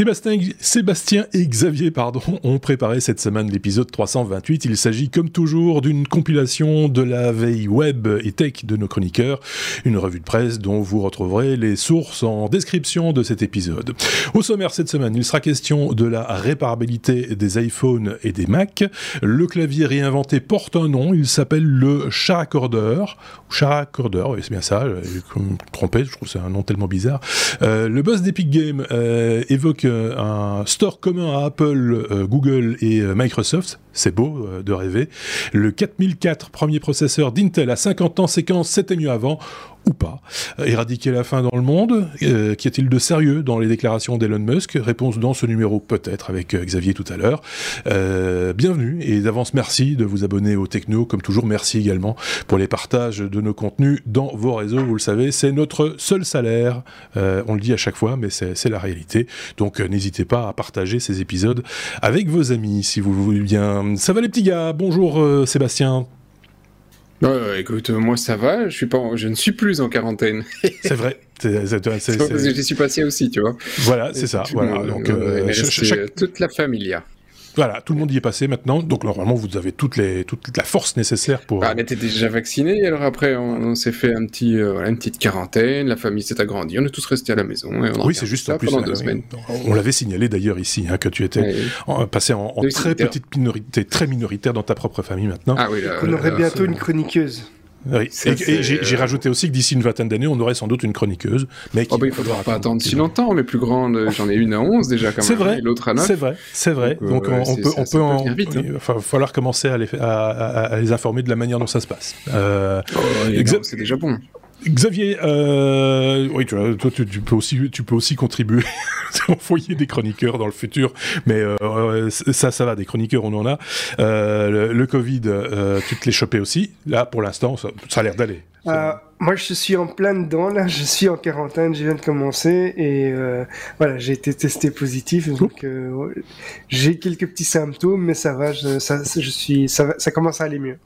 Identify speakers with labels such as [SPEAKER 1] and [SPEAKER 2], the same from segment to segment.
[SPEAKER 1] Sébastien, Sébastien et Xavier pardon, ont préparé cette semaine l'épisode 328. Il s'agit comme toujours d'une compilation de la veille web et tech de nos chroniqueurs, une revue de presse dont vous retrouverez les sources en description de cet épisode. Au sommaire cette semaine, il sera question de la réparabilité des iPhones et des Mac. Le clavier réinventé porte un nom, il s'appelle le Characorder, Characorder, oui c'est bien ça, je me trompé, je trouve c'est un nom tellement bizarre. Euh, le boss d'Epic Games euh, évoque euh, un store commun à Apple, Google et Microsoft. C'est beau de rêver. Le 4004, premier processeur d'Intel à 50 ans, séquence, c'était mieux avant ou pas Éradiquer la faim dans le monde euh, Qu'y a-t-il de sérieux dans les déclarations d'Elon Musk? Réponse dans ce numéro peut-être avec euh, Xavier tout à l'heure. Euh, bienvenue et d'avance merci de vous abonner au Techno. Comme toujours, merci également pour les partages de nos contenus dans vos réseaux. Vous le savez, c'est notre seul salaire. on le dit à chaque fois, mais c'est la réalité. Donc n'hésitez pas à partager ces épisodes avec vos amis si vous voulez bien. Ça va les petits gars? Bonjour Sébastien.
[SPEAKER 2] Ouais, écoute, moi ça va, je, suis pas je ne suis plus en quarantaine.
[SPEAKER 1] c'est vrai.
[SPEAKER 2] J'y suis passé aussi, tu vois.
[SPEAKER 1] Voilà, c'est ça. Voilà. Donc,
[SPEAKER 2] euh, toute la famille.
[SPEAKER 1] Voilà, tout le monde y est passé maintenant, donc normalement vous avez toutes les, toute la force nécessaire pour.
[SPEAKER 2] Ah, mais t'es déjà vacciné, alors après on, s'est fait un petit, euh, une petite quarantaine, la famille s'est agrandie, on est tous restés à la maison.
[SPEAKER 1] oui, c'est juste en plus. Deux semaines. On l'avait signalé d'ailleurs ici, hein, que tu étais passé en, très petite minorité, très minoritaire dans ta propre famille maintenant.
[SPEAKER 3] Ah oui, on aurait bientôt une chroniqueuse.
[SPEAKER 1] Oui. Et, j'ai rajouté aussi que d'ici une vingtaine d'années, on aurait sans doute une chroniqueuse. Mais
[SPEAKER 2] oh bah, il faudra pas attendre si longtemps. Les plus grandes, j'en ai une à 11 déjà quand même.
[SPEAKER 1] C'est vrai.
[SPEAKER 2] L'autre à 9.
[SPEAKER 1] C'est vrai. C'est vrai. Donc, euh, on, peut, on peut, en, vite, hein. il va falloir commencer à les, à, les, informer de la manière dont ça se passe.
[SPEAKER 2] Euh, oh, c'est déjà bon.
[SPEAKER 1] Xavier, euh, oui, tu, toi, tu, peux aussi, tu peux aussi contribuer au foyer des chroniqueurs dans le futur, mais euh, ça, ça va, des chroniqueurs, on en a. Euh, le, Covid, tu te l'es chopé aussi. Là, pour l'instant, ça, a l'air d'aller.
[SPEAKER 3] moi, je suis en plein dedans. Là, je suis en quarantaine. Je viens de commencer et voilà, j'ai été testé positif. Donc, j'ai quelques petits symptômes, mais ça va. Je, ça, je suis, ça, ça commence à aller mieux.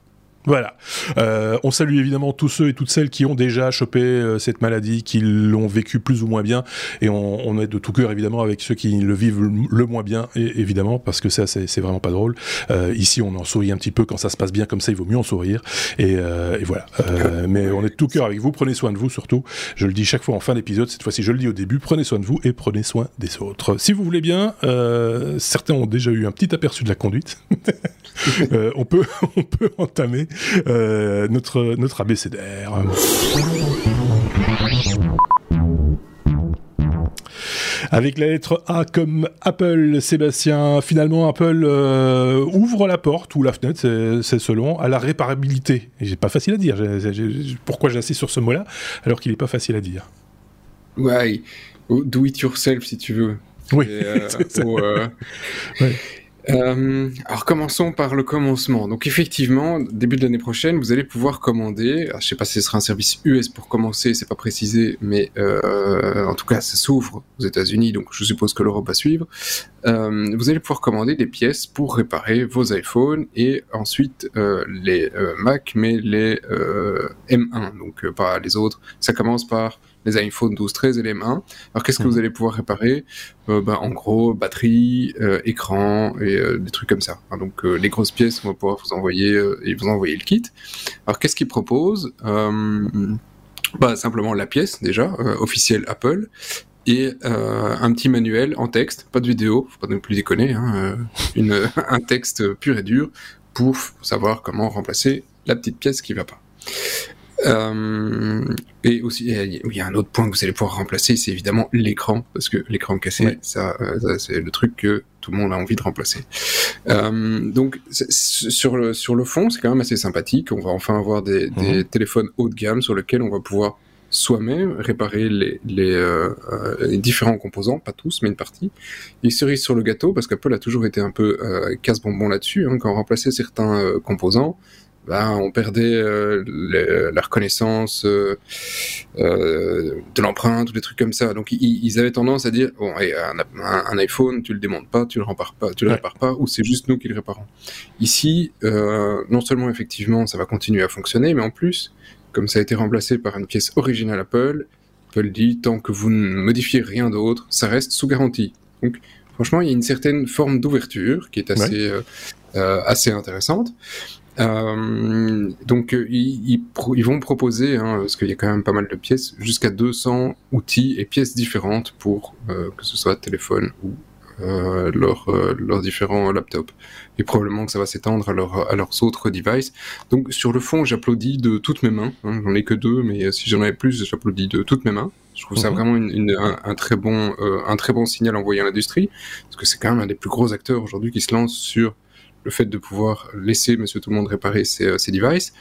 [SPEAKER 1] Voilà. Euh, on salue évidemment tous ceux et toutes celles qui ont déjà chopé euh, cette maladie, qui l'ont vécu plus ou moins bien, et on, on, est de tout cœur évidemment avec ceux qui le vivent le, moins bien, et, évidemment, parce que ça c'est vraiment pas drôle. Euh, ici, on en sourit un petit peu quand ça se passe bien comme ça, il vaut mieux en sourire, et, euh, et voilà. Euh, mais on est de tout cœur avec vous. Prenez soin de vous surtout. Je le dis chaque fois en fin d'épisode. Cette fois-ci, je le dis au début. Prenez soin de vous et prenez soin des autres. Si vous voulez bien, certains ont déjà eu un petit aperçu de la conduite. on peut on peut entamer euh, notre, notre abécédaire. Avec la lettre A comme Apple, Sébastien, finalement Apple euh, ouvre la porte ou la fenêtre, c'est selon, à la réparabilité. Et c'est pas facile à dire. pourquoi j'insiste sur ce mot-là alors qu'il n'est pas facile à dire
[SPEAKER 2] Ouais, do it yourself si tu veux.
[SPEAKER 1] Oui. Euh,
[SPEAKER 2] euh, alors commençons par le commencement. Donc effectivement, début de l'année prochaine, vous allez pouvoir commander. Je sais pas si ce sera un service US pour commencer, c'est pas précisé, mais euh, en tout cas, ça s'ouvre aux États-Unis, donc je suppose que l'Europe va suivre. Euh, vous allez pouvoir commander des pièces pour réparer vos iPhones et ensuite euh, les euh, Mac, mais les euh, M1, donc pas les autres. Ça commence par les iPhone 12, 13 et les M1. Alors qu'est-ce que vous mhm. allez pouvoir réparer? Euh, bah, En gros, batterie, euh, écran et euh, des trucs comme ça. donc les grosses pièces, on va pouvoir vous envoyer et vous envoyer le kit. Alors qu'est-ce qu'ils proposent? Bah, simplement la pièce déjà officielle Apple et un petit manuel en texte, pas de vidéo, faut pas non plus déconner, hein, une, un texte pur et dur pour savoir comment remplacer la petite pièce qui va pas. Euh, et aussi, il y a un autre point que vous allez pouvoir remplacer, c'est évidemment l'écran, parce que l'écran cassé, ça, euh, ça c'est le truc que tout le monde a envie de remplacer. Euh, donc, sur le, sur le fond, c'est quand même assez sympathique. On va enfin avoir des, des mhm. téléphones haut de gamme sur lesquels on va pouvoir soi-même réparer les, les, euh, les, différents composants, pas tous, mais une partie. Et cerise sur le gâteau, parce qu'Apple a toujours été un peu euh, casse-bonbon là-dessus, hein, quand on remplaçait certains composants, ben, on perdait euh, la reconnaissance euh, euh, de l'empreinte ou des trucs comme ça. Donc ils, avaient tendance à dire bon, un, iPhone, tu le démontes pas, tu le répares pas, tu le répares pas, ou c'est juste nous qui le réparons. Ici, non seulement effectivement ça va continuer à fonctionner, mais en plus, comme ça a été remplacé par une pièce originale Apple, Apple dit tant que vous ne modifiez rien d'autre, ça reste sous garantie. Donc, franchement, il y a une certaine forme d'ouverture qui est assez, assez intéressante. Euh, donc ils, ils, vont proposer, hein, parce qu'il y a quand même pas mal de pièces, jusqu'à 200 outils et pièces différentes pour euh, que ce soit téléphone ou euh, leurs leur différents laptops. Et probablement que ça va s'étendre à, leur, à, leurs autres devices. Donc sur le fond, j'applaudis de toutes mes mains. Hein, j'en ai que deux, mais si j'en avais plus, j'applaudis de toutes mes mains. Je trouve ça mhm. vraiment une, une, un, un, très bon, un très bon signal envoyé à l'industrie, parce que c'est quand même un des plus gros acteurs aujourd'hui qui se lance sur le fait de pouvoir laisser Monsieur Tout le Monde réparer ses, euh, devices.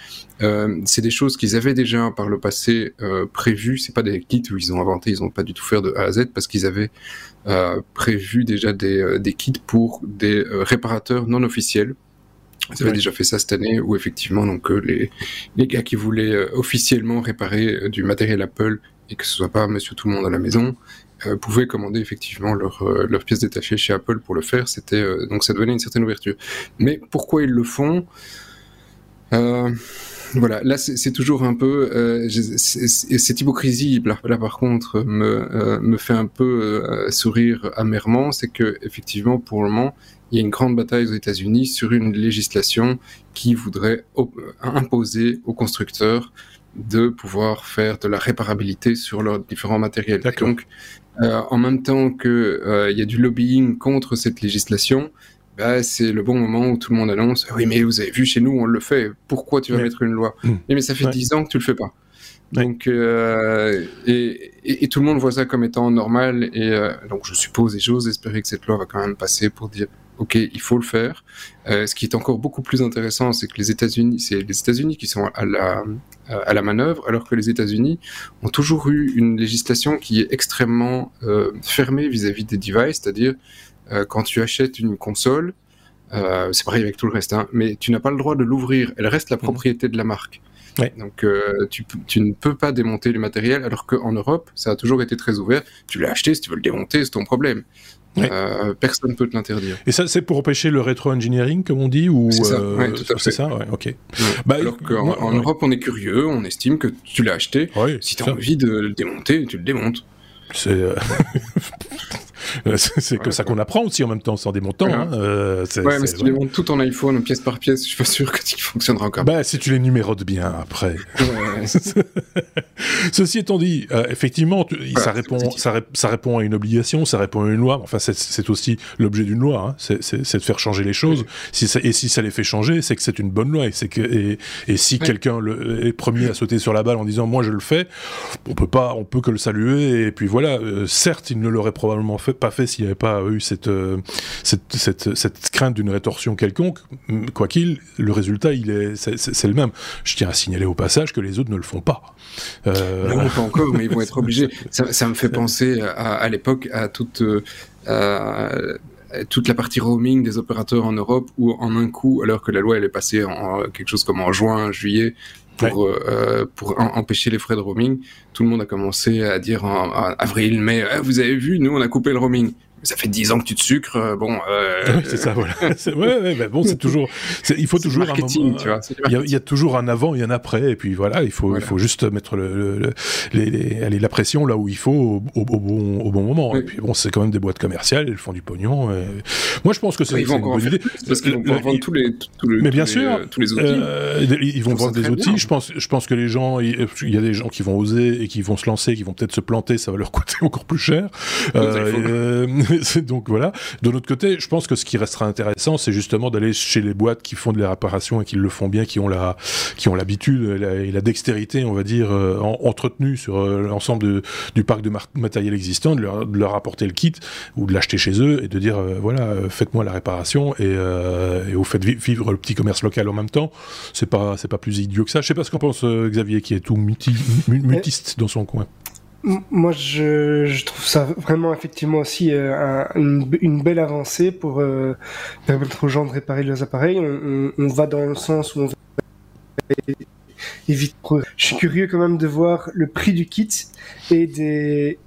[SPEAKER 2] Euh, c'est des choses qu'ils avaient déjà par le passé euh, prévues. C'est pas des kits où ils ont inventé, ils ont pas du tout fait de A à Z parce qu'ils avaient euh, prévu déjà des, des, kits pour des réparateurs non officiels. Ils avaient déjà fait ça cette année où effectivement donc les, les gars qui voulaient officiellement réparer du matériel Apple et que ce soit pas Monsieur Tout le Monde à la maison, euh, pouvaient commander effectivement leurs euh, leur pièces détachées chez Apple pour le faire. C'était euh, donc ça donnait une certaine ouverture. Mais pourquoi ils le font? Voilà, là c'est toujours un peu euh, cette hypocrisie là, là, par contre me me fait un peu sourire amèrement, c'est que effectivement pour le moment il y a une grande bataille aux États-Unis sur une législation qui voudrait imposer aux constructeurs de pouvoir faire de la réparabilité sur leurs différents matériels. Donc, euh, en même temps qu'il euh, y a du lobbying contre cette législation, bah, c'est le bon moment où tout le monde annonce Oui, mais vous avez vu, chez nous, on le fait. Pourquoi tu vas mettre une loi? Mmh. Mais ça fait dix ans que tu le fais pas. Donc, euh, et, et, tout le monde voit ça comme étant normal. Et euh, donc, je suppose et j'ose espérer que cette loi va quand même passer pour dire ok, il faut le faire. Euh, ce qui est encore beaucoup plus intéressant, c'est que les États-Unis, c'est les États-Unis qui sont à la à la manœuvre, alors que les États-Unis ont toujours eu une législation qui est extrêmement euh, fermée vis-à-vis des devices, c'est-à-dire euh, quand tu achètes une console, c'est pareil avec tout le reste, hein, mais tu n'as pas le droit de l'ouvrir, elle reste la mmh. propriété de la marque. Donc euh, tu, tu, ne peux pas démonter le matériel, alors qu'en Europe, ça a toujours été très ouvert. Tu l'as acheté, si tu veux le démonter, c'est ton problème. Euh, personne ne peut te l'interdire.
[SPEAKER 1] Et ça, c'est pour empêcher le rétro-engineering, comme on dit ou
[SPEAKER 2] C'est ça, euh, tout à fait.
[SPEAKER 1] C'est ça, ouais, ok.
[SPEAKER 2] Bah, Alors qu'en en Europe, on est curieux, on estime que tu l'as acheté. si tu as envie de le démonter, tu le démontes.
[SPEAKER 1] C'est euh, c'est que ça qu'on apprend aussi en même temps, sans démontant. Hein.
[SPEAKER 2] Euh, ouais, mais si tu démontes tout ton iPhone pièce par pièce, je suis pas sûr que tu fonctionnera encore.
[SPEAKER 1] Bah, si tu les numérotes bien après. Ceci étant dit, euh, effectivement, ça, répond, ça, répond à une obligation, ça répond à une loi. Enfin, c'est aussi l'objet d'une loi, hein. c'est de faire changer les choses. Si ça, et si ça les fait changer, c'est que c'est une bonne loi. Et, que, et, et si quelqu'un est premier à sauter sur la balle en disant moi je le fais, on peut pas, on peut que le saluer. Et puis voilà, euh, certes, il ne l'aurait probablement fait, pas fait s'il n'y avait pas eu cette, euh, cette, cette, cette, crainte d'une rétorsion quelconque. Quoi qu'il, le résultat, il est, c'est le même. Je tiens à signaler au passage que les autres ne le font pas.
[SPEAKER 2] Euh... Non, pas encore, mais ils vont être obligés. Ça, ça me fait penser à, à l'époque à toute. Euh, toute la partie roaming des opérateurs en Europe où en un coup, alors que la loi elle est passée en quelque chose comme en juin, juillet, pour, euh, pour empêcher les frais de roaming. Tout le monde a commencé à dire en, avril, mai, eh, vous avez vu, nous on a coupé le roaming ça fait 10 ans que tu te sucres, euh, bon.
[SPEAKER 1] Euh... c'est ça, voilà. ouais, ouais, mais bon, c'est toujours, il faut toujours
[SPEAKER 2] un moment, tu vois.
[SPEAKER 1] Il y, a, toujours un avant et un après, et puis voilà, il faut, il faut juste mettre le, le, les, aller, la pression là où il faut au, au, bon, au bon moment. Et puis bon, c'est quand même des boîtes commerciales, elles font du pognon. Et... Moi, je pense que c'est une bonne idée.
[SPEAKER 2] Parce qu'ils vont vendre tous les, tous les,
[SPEAKER 1] mais bien sûr,
[SPEAKER 2] les, tous les outils. Euh,
[SPEAKER 1] ils vont vendre des outils. Je pense, je pense que les gens, il y a des gens qui vont oser et qui vont se lancer, qui vont peut-être se planter, ça va leur coûter encore plus cher. Euh, donc voilà. De l'autre côté, je pense que ce qui restera intéressant, c'est justement d'aller chez les boîtes qui font de la réparation et qui le font bien, qui ont la, qui ont l'habitude et, la dextérité, on va dire, euh, entretenue sur euh, l'ensemble du parc de matériel existant, de leur, apporter le kit ou de l'acheter chez eux et de dire euh, voilà, faites-moi la réparation et, et vous faites vivre le petit commerce local en même temps. C'est pas, c'est pas plus idiot que ça. Je sais pas ce qu'en pense Xavier, qui est tout mutiste dans son coin.
[SPEAKER 3] Moi, je, trouve ça vraiment effectivement aussi euh, une, belle avancée pour euh, permettre aux gens de réparer leurs appareils. On, va dans le sens où on va éviter. Je suis curieux quand même de voir le prix du kit et des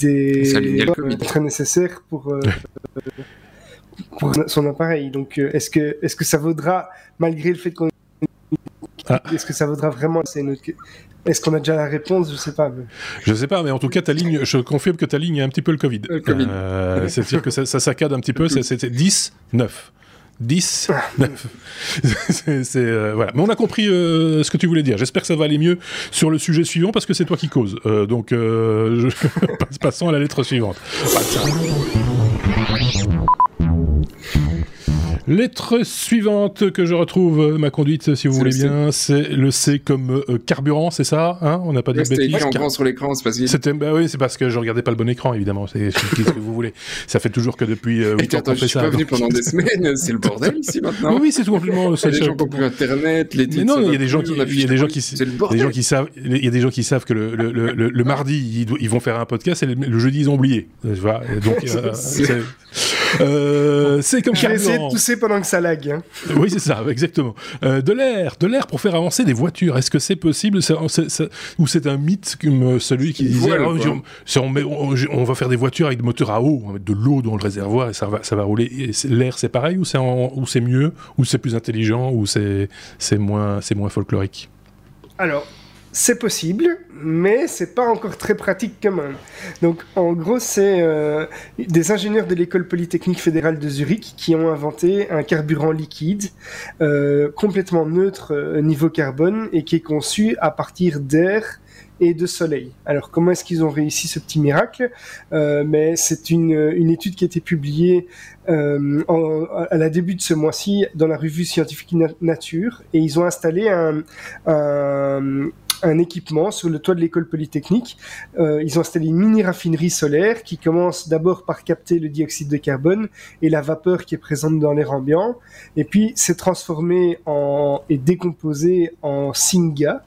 [SPEAKER 3] des très nécessaires pour euh, pour son appareil. Donc, est-ce que est-ce que ça vaudra malgré le fait qu'on ah. est-ce que ça vaudra vraiment C'est Est-ce qu'on a déjà la réponse? Je sais pas. Mais...
[SPEAKER 1] Je sais pas, mais en tout cas, ta ligne, je confirme que ta ligne est un petit peu le Covid.
[SPEAKER 2] COVID.
[SPEAKER 1] Euh, C'est-à-dire que ça, ça saccade un petit peu, c'était 10, 9. 10, 9. c'est, euh, voilà. Mais on a compris euh, ce que tu voulais dire. J'espère que ça va aller mieux sur le sujet suivant parce que c'est toi qui cause. Euh, donc, euh, je... passons à la lettre suivante. Lettre suivante que je retrouve, euh, ma conduite, si vous voulez bien, c'est le C comme euh, carburant, c'est ça hein On n'a pas dit
[SPEAKER 2] C'était
[SPEAKER 1] bêtises.
[SPEAKER 2] en
[SPEAKER 1] Car-
[SPEAKER 2] sur l'écran, c'est facile.
[SPEAKER 1] C'était, bah oui, c'est parce que je regardais pas le bon écran, évidemment. C'est ce que vous voulez. Ça fait toujours que depuis euh,
[SPEAKER 2] Et
[SPEAKER 1] 8 ans qu'on
[SPEAKER 2] je
[SPEAKER 1] fait
[SPEAKER 2] suis
[SPEAKER 1] ça.
[SPEAKER 2] pas venu pendant des semaines, c'est le bordel ici maintenant.
[SPEAKER 1] Oui, c'est tout complètement.
[SPEAKER 2] Il y a des gens qui ont plus internet, les
[SPEAKER 1] Mais
[SPEAKER 2] titres,
[SPEAKER 1] non,
[SPEAKER 2] ça
[SPEAKER 1] il y a des gens qui,
[SPEAKER 2] on
[SPEAKER 1] il y a des gens qui,
[SPEAKER 2] C'est le
[SPEAKER 1] des
[SPEAKER 2] bordel.
[SPEAKER 1] gens qui savent, il y a des gens qui savent que le, le, le, le- le mardi ils, vont faire un podcast et le, jeudi ils ont oublié. Et donc euh,
[SPEAKER 2] C'est-
[SPEAKER 1] comme
[SPEAKER 3] Je vais essayer de tousser pendant que ça lag. Hein.
[SPEAKER 1] Oui, c'est ça, exactement. Euh, de l'air, de l'air pour faire avancer des voitures. Est-ce que c'est possible? Ou c'est un mythe comme euh, celui qui disait oh,
[SPEAKER 2] quoi.
[SPEAKER 1] on, c'est- on met- on- on va faire des voitures avec des moteurs à eau, on va mettre de l'eau dans le réservoir et ça va, ça va rouler. L'air, c'est pareil ou c'est en- ou c'est mieux ou c'est plus intelligent ou c'est c'est moins c'est moins folklorique?
[SPEAKER 3] Alors, c'est possible, mais c'est pas encore très pratique quand même. Donc, en gros, c'est euh, des ingénieurs de l'école polytechnique fédérale de Zurich qui ont inventé un carburant liquide euh, complètement neutre euh, niveau carbone et qui est conçu à partir d'air et de soleil. Alors comment est-ce qu'ils ont réussi ce petit miracle? Mais c'est une, une étude qui a été publiée à la début de ce mois-ci dans la revue scientifique Na- Nature et ils ont installé un, un équipement sur le toit de l'école polytechnique. Euh, ils ont installé une mini raffinerie solaire qui commence d'abord par capter le dioxyde de carbone et la vapeur qui est présente dans l'air ambiant et puis c'est transformé en et décomposé en synga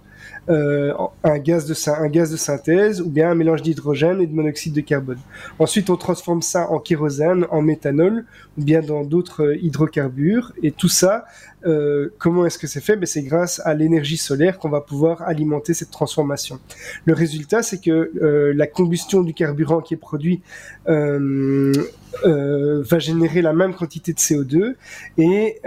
[SPEAKER 3] euh, un, gaz de, un gaz de synthèse ou bien un mélange d'hydrogène et de monoxyde de carbone. Ensuite, on transforme ça en kérosène, en méthanol ou bien dans d'autres hydrocarbures. Et tout ça, euh, comment est-ce que c'est fait? Ben, C'est grâce à l'énergie solaire qu'on va pouvoir alimenter cette transformation. Le résultat, c'est que euh, la combustion du carburant qui est produit euh, va générer la même quantité de CO2 et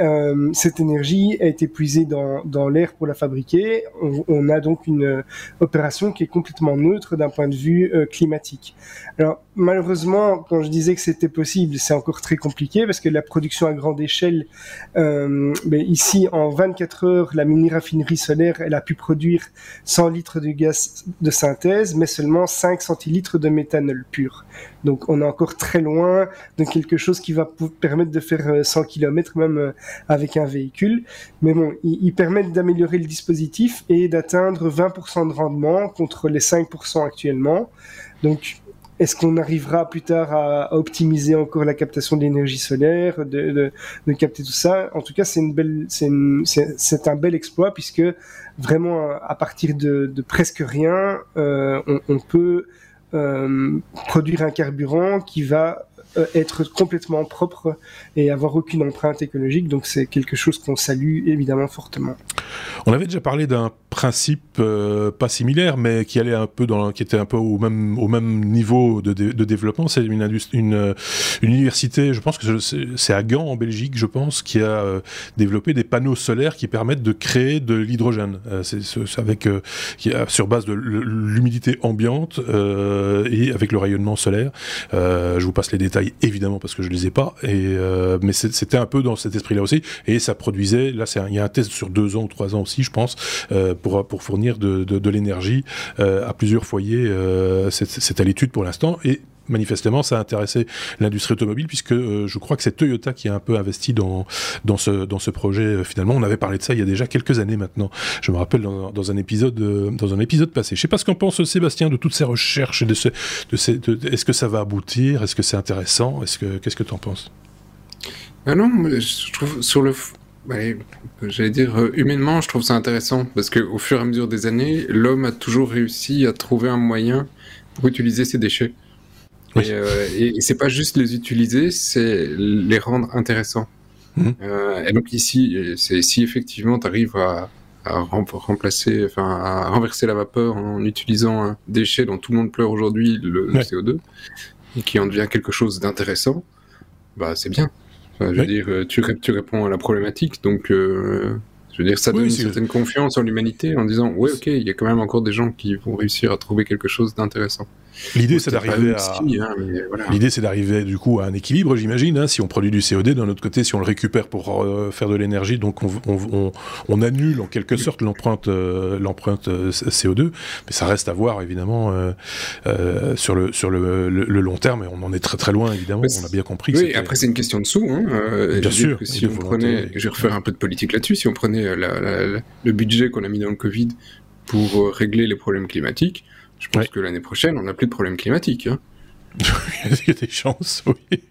[SPEAKER 3] cette énergie a été puisée dans, dans l'air pour la fabriquer. On, a donc une opération qui est complètement neutre d'un point de vue climatique. Alors malheureusement, quand je disais que c'était possible, c'est encore très compliqué parce que la production à grande échelle, euh, ben ici en 24 heures, la mini raffinerie solaire, elle a pu produire 100 litres de gaz de synthèse, mais seulement 5 centilitres de méthanol pur. Donc on est encore très loin de quelque chose qui va permettre de faire euh, 100 km même euh, avec un véhicule. Mais bon, ils permettent d'améliorer le dispositif et d'atteindre 20% de rendement contre les 5% actuellement. Donc est-ce qu'on arrivera plus tard à, optimiser encore la captation d'énergie solaire, de, de, de capter tout ça? En tout cas, c'est un bel exploit puisque vraiment à partir de, de presque rien, euh, on, on peut euh, produire un carburant qui va euh, être complètement propre et avoir aucune empreinte écologique. Donc c'est quelque chose qu'on salue évidemment fortement.
[SPEAKER 1] On avait déjà parlé d'un principe euh, pas similaire, mais qui allait un peu dans, qui était un peu au même au même niveau de, de développement. C'est une, une, euh, une université, je pense que c'est- à Gand en Belgique, je pense, qui a euh, développé des panneaux solaires qui permettent de créer de l'hydrogène. Euh, c'est avec euh, qui a- sur base de l'humidité ambiante euh, et avec le rayonnement solaire. Je vous passe les détails évidemment parce que je les ai pas. Et mais c'était un peu dans cet esprit-là aussi. Et ça produisait. Là, c'est il y a un test sur deux ans ou trois ans aussi, je pense, pour pour fournir de, de, l'énergie euh, à plusieurs foyers. C'est à l'étude pour l'instant et manifestement, ça a intéressé l'industrie automobile puisque euh, je crois que c'est Toyota qui a un peu investi dans dans ce dans ce projet. euh, finalement, on avait parlé de ça il y a déjà quelques années maintenant. Je me rappelle dans, un épisode dans un épisode passé. Je sais pas ce qu'en pense Sébastien de toutes ces recherches de ce de ces est-ce que ça va aboutir? Est-ce que c'est intéressant? Est-ce que qu'est-ce que tu en penses?
[SPEAKER 2] Ah non, je trouve sur le. Allez, J'allais dire, euh, humainement, je trouve ça intéressant parce qu'au fur et à mesure des années, l'homme a toujours réussi à trouver un moyen pour utiliser ses déchets.
[SPEAKER 1] Oui.
[SPEAKER 2] Et, euh, et, et c'est pas juste les utiliser, c'est les rendre intéressants.
[SPEAKER 1] Mhm.
[SPEAKER 2] Euh, et donc ici, si effectivement tu arrives à, à rem- remplacer, enfin à renverser la vapeur en utilisant un déchet dont tout le monde pleure aujourd'hui, le, le
[SPEAKER 1] Ouais.
[SPEAKER 2] CO2, et qui en devient quelque chose d'intéressant, bah c'est bien. Enfin, je veux dire, euh, tu, tu réponds à la problématique, donc euh, Je veux dire, ça donne une certaine confiance en l'humanité en disant, ouais, ok, il y a quand même encore des gens qui vont réussir à trouver quelque chose d'intéressant.
[SPEAKER 1] L'idée, c'est d'arriver à. Hein, c'est d'arriver du coup à un équilibre, j'imagine. Hein, si on produit du CO2, d'un autre côté, si on le récupère pour euh, faire de l'énergie, donc on, on, on, annule en quelque sorte l'empreinte, euh, l'empreinte euh, CO2, mais ça reste à voir évidemment sur le sur le, le, long terme. Et on en est très très loin évidemment. on a bien compris.
[SPEAKER 2] Oui, après c'est une question de sous. Hein,
[SPEAKER 1] bien sûr.
[SPEAKER 2] si on prenait, je vais refaire un peu de politique là-dessus. Si on prenait le budget qu'on a mis dans le Covid pour régler les problèmes climatiques, je pense que l'année prochaine, on n'a plus de problèmes climatiques. Hein.
[SPEAKER 1] il y a des chances, oui.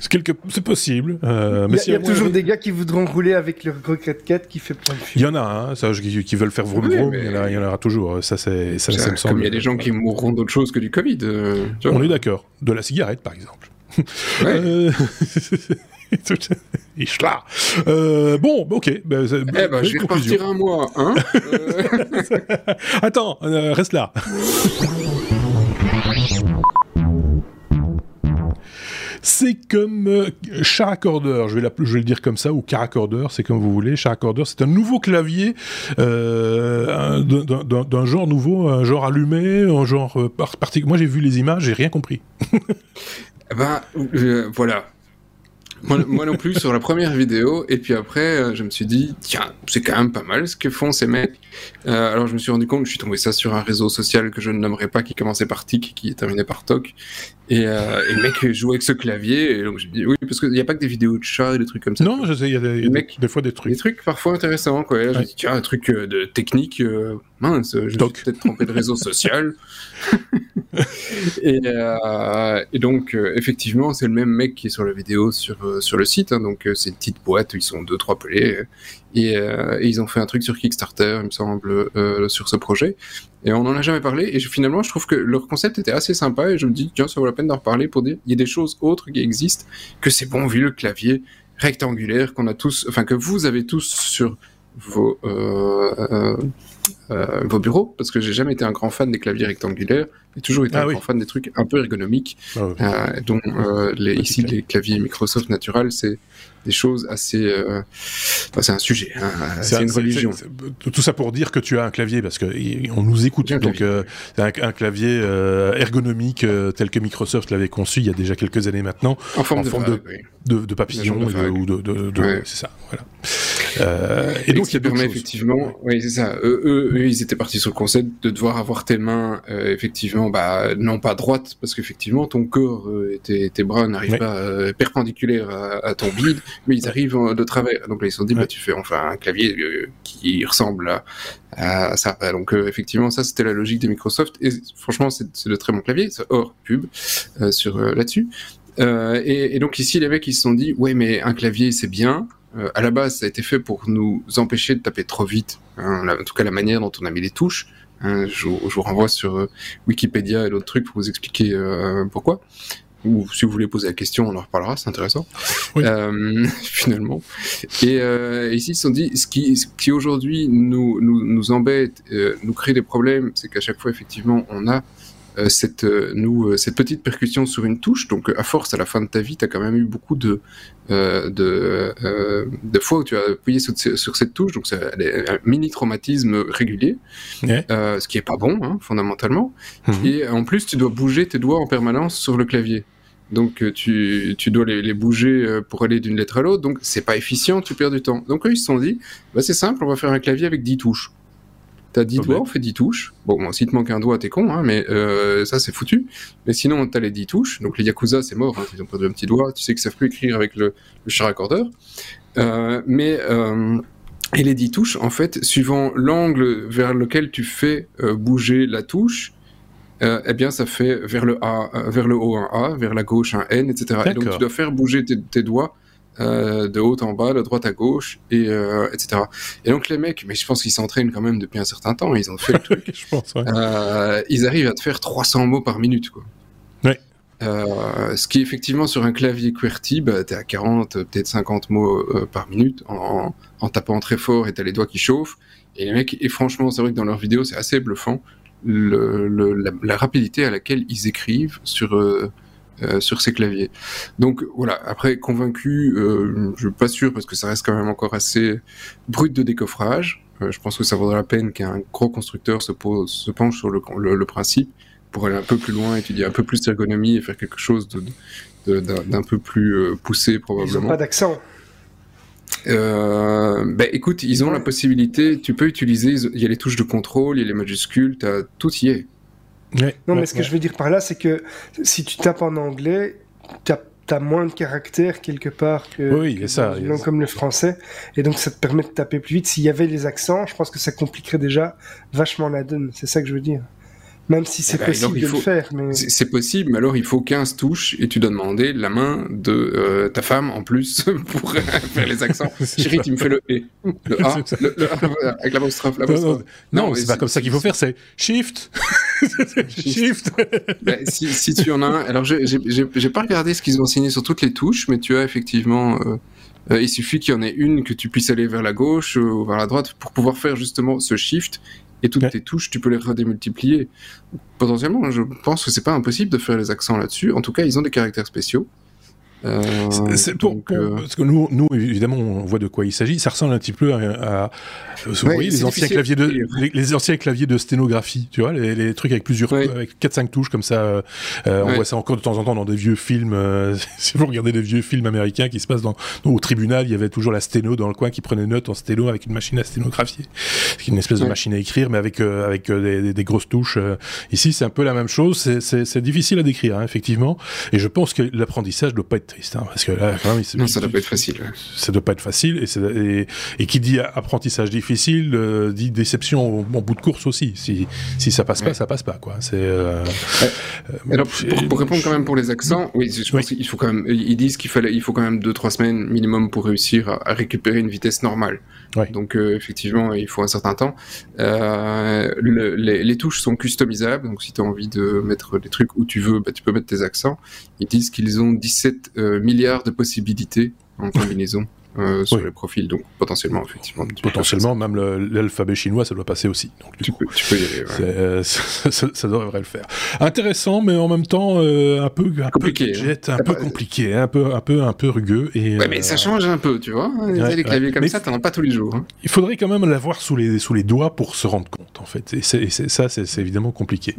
[SPEAKER 1] C'est possible.
[SPEAKER 3] Euh, il y a, toujours des gars qui voudront rouler avec leur gros 4x4 qui fait plein de
[SPEAKER 1] Il y en a, hein, ça, qui, veulent faire vroom vroom, il, y en aura toujours. Ça, c'est, ça,
[SPEAKER 2] me semble. Comme il y a des gens qui mourront d'autre chose que du Covid. Euh,
[SPEAKER 1] on est d'accord. De la cigarette, par exemple. Ouais. euh, bon, ok.
[SPEAKER 2] Ben, eh ben, je vais repartir un mois, hein
[SPEAKER 1] Attends, euh, reste là. C'est comme euh, je vais, je vais le dire comme ça, ou Caracorder, c'est comme vous voulez. Characorder, c'est un nouveau clavier euh, d'un genre nouveau, un genre allumé, un genre euh, particulier. Moi, j'ai vu les images, j'ai rien compris.
[SPEAKER 2] eh ben, voilà moi, non plus sur la première vidéo. Et puis après, euh, je me suis dit, tiens, c'est quand même pas mal ce que font ces mecs. Euh, alors je me suis rendu compte, je suis tombé ça sur un réseau social que je ne nommerai pas, qui commençait par TIC, qui est terminé par TOC. Et, euh, et, le mec joue avec ce clavier. Et donc je dis, oui, parce qu'il n'y a pas que des vidéos de chats et des trucs comme ça.
[SPEAKER 1] Non, je sais, il y a, des, des, fois des trucs.
[SPEAKER 2] Des trucs parfois intéressants, quoi. Et là, je me dis, tiens, un truc de technique, mince, je me suis peut-être trompé de réseau social. et, euh, et, donc, euh, effectivement, c'est le même mec qui est sur la vidéo sur, euh, sur le site. Hein, donc, c'est une petite boîte, ils sont deux, trois pelés. Et, et, ils ont fait un truc sur Kickstarter, il me semble, sur ce projet. Et on n'en a jamais parlé. Et finalement, je trouve que leur concept était assez sympa. Et je me dis, tiens, ça vaut la peine d'en reparler pour dire, il y a des choses autres qui existent, que c'est bon vu le clavier rectangulaire qu'on a tous, enfin, que vous avez tous sur vos, euh, euh, vos bureaux, parce que j'ai jamais été un grand fan des claviers rectangulaires, j'ai toujours été ah un grand fan des trucs un peu ergonomiques, ah euh, dont les, ici les claviers Microsoft Natural, c'est des choses assez. c'est un sujet, hein, c'est une religion.
[SPEAKER 1] tout ça pour dire que tu as un clavier, parce que on nous écoute. donc, un, un, clavier ergonomique tel que Microsoft l'avait conçu il y a déjà quelques années maintenant,
[SPEAKER 2] en forme,
[SPEAKER 1] de, de, papillon ou de, c'est ça. Voilà.
[SPEAKER 2] Euh, et, donc, ça permet effectivement, oui, c'est ça. Eux, eux, ils étaient partis sur le concept de devoir avoir tes mains, euh, effectivement, bah, non pas droites, parce qu'effectivement, ton corps euh, tes, tes, bras n'arrivent pas euh, perpendiculaires à, à, ton bide, mais ils arrivent de travers. Donc là, ils se sont dit, bah, tu fais enfin un clavier qui ressemble à, à ça. Donc effectivement, ça, c'était la logique de Microsoft. Et franchement, c'est de très bon clavier, hors pub sur là-dessus. Et, et, donc ici, les mecs, ils se sont dit, ouais, mais un clavier, c'est bien. Euh, à la base, ça a été fait pour nous empêcher de taper trop vite. Hein, en tout cas, la manière dont on a mis les touches. Hein, je, vous renvoie sur euh, Wikipédia et d'autres trucs pour vous expliquer euh, pourquoi. Ou si vous voulez poser la question, on en reparlera, c'est intéressant. finalement. Et ici, ils se sont dit, ce qui, ce qui aujourd'hui nous, nous, nous embête, nous crée des problèmes, c'est qu'à chaque fois, effectivement, on a euh, cette, euh, nous, euh, cette petite percussion sur une touche. Donc, à force, à la fin de ta vie, tu as quand même eu beaucoup de, de, de, fois où tu as appuyé sur, sur cette touche. Donc, c'est un mini traumatisme régulier, ce qui est pas bon, hein, fondamentalement. Mhm. Et en plus, tu dois bouger tes doigts en permanence sur le clavier. Donc tu, tu dois les, les, bouger pour aller d'une lettre à l'autre, donc c'est pas efficient, tu perds du temps. Donc eux ils se sont dit, bah, c'est simple, on va faire un clavier avec 10 touches. T'as 10 doigts, on fait 10 touches. Bon, bon si te manque un doigt, t'es con, hein, mais euh, ça, c'est foutu. Mais sinon, t'as les 10 touches. Donc, les Yakuza, c'est mort. Hein, ils ont perdu un petit doigt. Tu sais qu'ils savent plus écrire avec le, le char accordeur. Euh, mais... Euh, et les 10 touches, en fait, suivant l'angle vers lequel tu fais euh, bouger la touche, euh, eh bien, ça fait vers le A, euh, vers le haut un A, vers la gauche un N, etc. Et donc, tu dois faire bouger tes, tes doigts euh, de haut en bas, de droite à gauche, et euh, etc. Et donc les mecs, mais je pense qu'ils s'entraînent quand même depuis un certain temps, ils ont fait le truc.
[SPEAKER 1] je pense, ouais.
[SPEAKER 2] ils arrivent à te faire 300 mots par minute, quoi.
[SPEAKER 1] Ouais.
[SPEAKER 2] Ce qui effectivement sur un clavier QWERTY, bah, t'es à 40, peut-être 50 mots par minute en, en, tapant très fort et t'as les doigts qui chauffent. Et les mecs, et franchement, c'est vrai que dans leurs vidéos, c'est assez bluffant le, le, la, la, rapidité à laquelle ils écrivent sur euh, sur ses claviers. Donc voilà, après convaincu, euh, je suis pas sûr parce que ça reste quand même encore assez brut de décoffrage. Euh, je pense que ça vaudrait la peine qu'un gros constructeur se, pose, se penche sur le, le, principe pour aller un peu plus loin, étudier un peu plus d'ergonomie et faire quelque chose de, d'un peu plus euh, poussé probablement. Ils
[SPEAKER 3] n'ont pas d'accent.
[SPEAKER 2] Euh, ben écoute, ils ont la possibilité, tu peux utiliser, il y a les touches de contrôle, il y a les majuscules, as, tout y est
[SPEAKER 3] non, mais ce que je veux dire par là, c'est que si tu tapes en anglais, tu as, moins de caractères quelque part que,
[SPEAKER 1] oui, ça,
[SPEAKER 3] comme le français. Et donc, ça te permet de taper plus vite. S'il y avait les accents, je pense que ça compliquerait déjà vachement la donne. C'est ça que je veux dire. Même si c'est eh ben, possible de le faire. Mais...
[SPEAKER 2] C'est possible, mais alors il faut 15 touches et tu dois demander la main de euh, ta femme en plus pour faire les accents. Chérie, tu me fais le E. Le A, le, avec l'apostrophe.
[SPEAKER 1] Non, non, c'est pas comme ça qu'il faut faire, c'est Shift. Shift.
[SPEAKER 2] ben, si, si, tu en as un. Alors, j'ai pas regardé ce qu'ils ont signé sur toutes les touches, mais tu as effectivement. Euh, euh, il suffit qu'il y en ait une que tu puisses aller vers la gauche ou vers la droite pour pouvoir faire justement ce shift et toutes tes touches, tu peux les redémultiplier. Potentiellement, je pense que c'est pas impossible de faire les accents là-dessus. En tout cas, ils ont des caractères spéciaux.
[SPEAKER 1] Euh, euh, parce que nous, nous, évidemment, on voit de quoi il s'agit. Ça ressemble un petit peu à, vous voyez, les anciens claviers de les, anciens claviers de sténographie, tu vois, les, trucs avec plusieurs avec 4-5 touches comme ça. Euh, on voit ça encore de temps en temps dans des vieux films. si vous regardez des vieux films américains qui se passent dans, au tribunal, il y avait toujours la sténo dans le coin qui prenait note en sténo avec une machine à sténographier, une espèce de machine à écrire, mais avec avec des, grosses touches. Ici, c'est un peu la même chose. C'est difficile à décrire, hein, effectivement. Et je pense que l'apprentissage doit pas être Hein, parce que là, quand même,
[SPEAKER 2] non, ça doit pas être facile.
[SPEAKER 1] Ça doit pas être facile, et, et, qui dit apprentissage difficile euh, dit déception en, bout de course aussi. Si, si ça passe pas, ça passe pas, quoi. C'est. Euh,
[SPEAKER 2] Alors, pour, répondre quand même pour les accents, oui, je pense qu'il faut quand même. Ils disent qu'il fallait, il faut quand même 2-3 semaines minimum pour réussir à, récupérer une vitesse normale. Donc euh, effectivement, il faut un certain temps. Le, les, les, touches sont customisables, donc si tu as envie de mettre les trucs où tu veux, bah, tu peux mettre tes accents. Ils disent qu'ils ont 17 milliards de possibilités en combinaison. Euh, sur les profils, donc potentiellement, effectivement.
[SPEAKER 1] Potentiellement, même l'alphabet chinois, ça doit passer aussi. Donc,
[SPEAKER 2] tu, peux, tu peux y aller.
[SPEAKER 1] Euh, ça, devrait le faire. Intéressant, mais en même temps euh, un peu un compliqué, peu hein. un peu compliqué, un peu un peu un peu rugueux. Et,
[SPEAKER 2] ouais, mais ça change un peu, tu vois. les claviers comme ça, t'en as pas tous les jours. Hein.
[SPEAKER 1] Il faudrait quand même l'avoir sous les sous les doigts pour se rendre compte, en fait. Et, ça, c'est évidemment compliqué.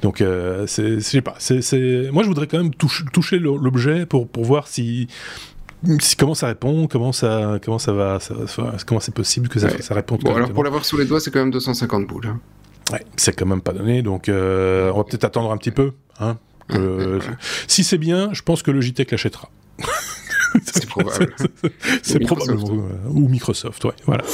[SPEAKER 1] Donc, c'est je sais pas. C'est moi, je voudrais quand même toucher l'objet pour pour voir si comment ça répond, comment ça, comment ça va, comment c'est possible que ça, ça réponde.
[SPEAKER 2] Bon, alors pour l'avoir sous les doigts, c'est quand même 250 boules. Hein.
[SPEAKER 1] Ouais, c'est quand même pas donné, donc euh, on va peut-être attendre un petit peu. Hein, si c'est bien, je pense que Logitech l'achètera.
[SPEAKER 2] c'est probable.
[SPEAKER 1] c'est probable. Ou Microsoft, ouais, voilà.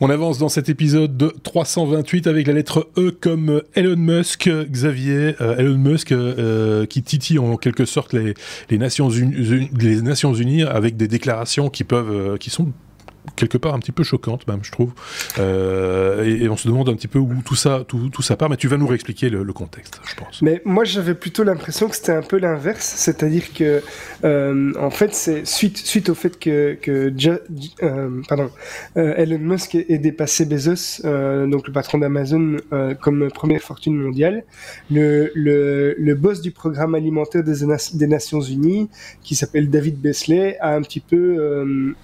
[SPEAKER 1] On avance dans cet épisode de 328 avec la lettre E comme Elon Musk, Xavier, euh, Elon Musk euh, qui titille en quelque sorte les, Nations Unies, avec des déclarations qui peuvent, euh, qui sont quelque part un petit peu choquante même je trouve. Euh, et, on se demande un petit peu où tout ça tout, tout ça part mais tu vas nous réexpliquer le, contexte je pense.
[SPEAKER 3] Mais moi j'avais plutôt l'impression que c'était un peu l'inverse c'est-à-dire que euh, en fait c'est suite suite au fait que, que euh, pardon Elon Musk ait dépassé Bezos donc le patron d'Amazon comme première fortune mondiale. Le, le, le, boss du programme alimentaire des, des Nations Unies qui s'appelle David Besley a un petit peu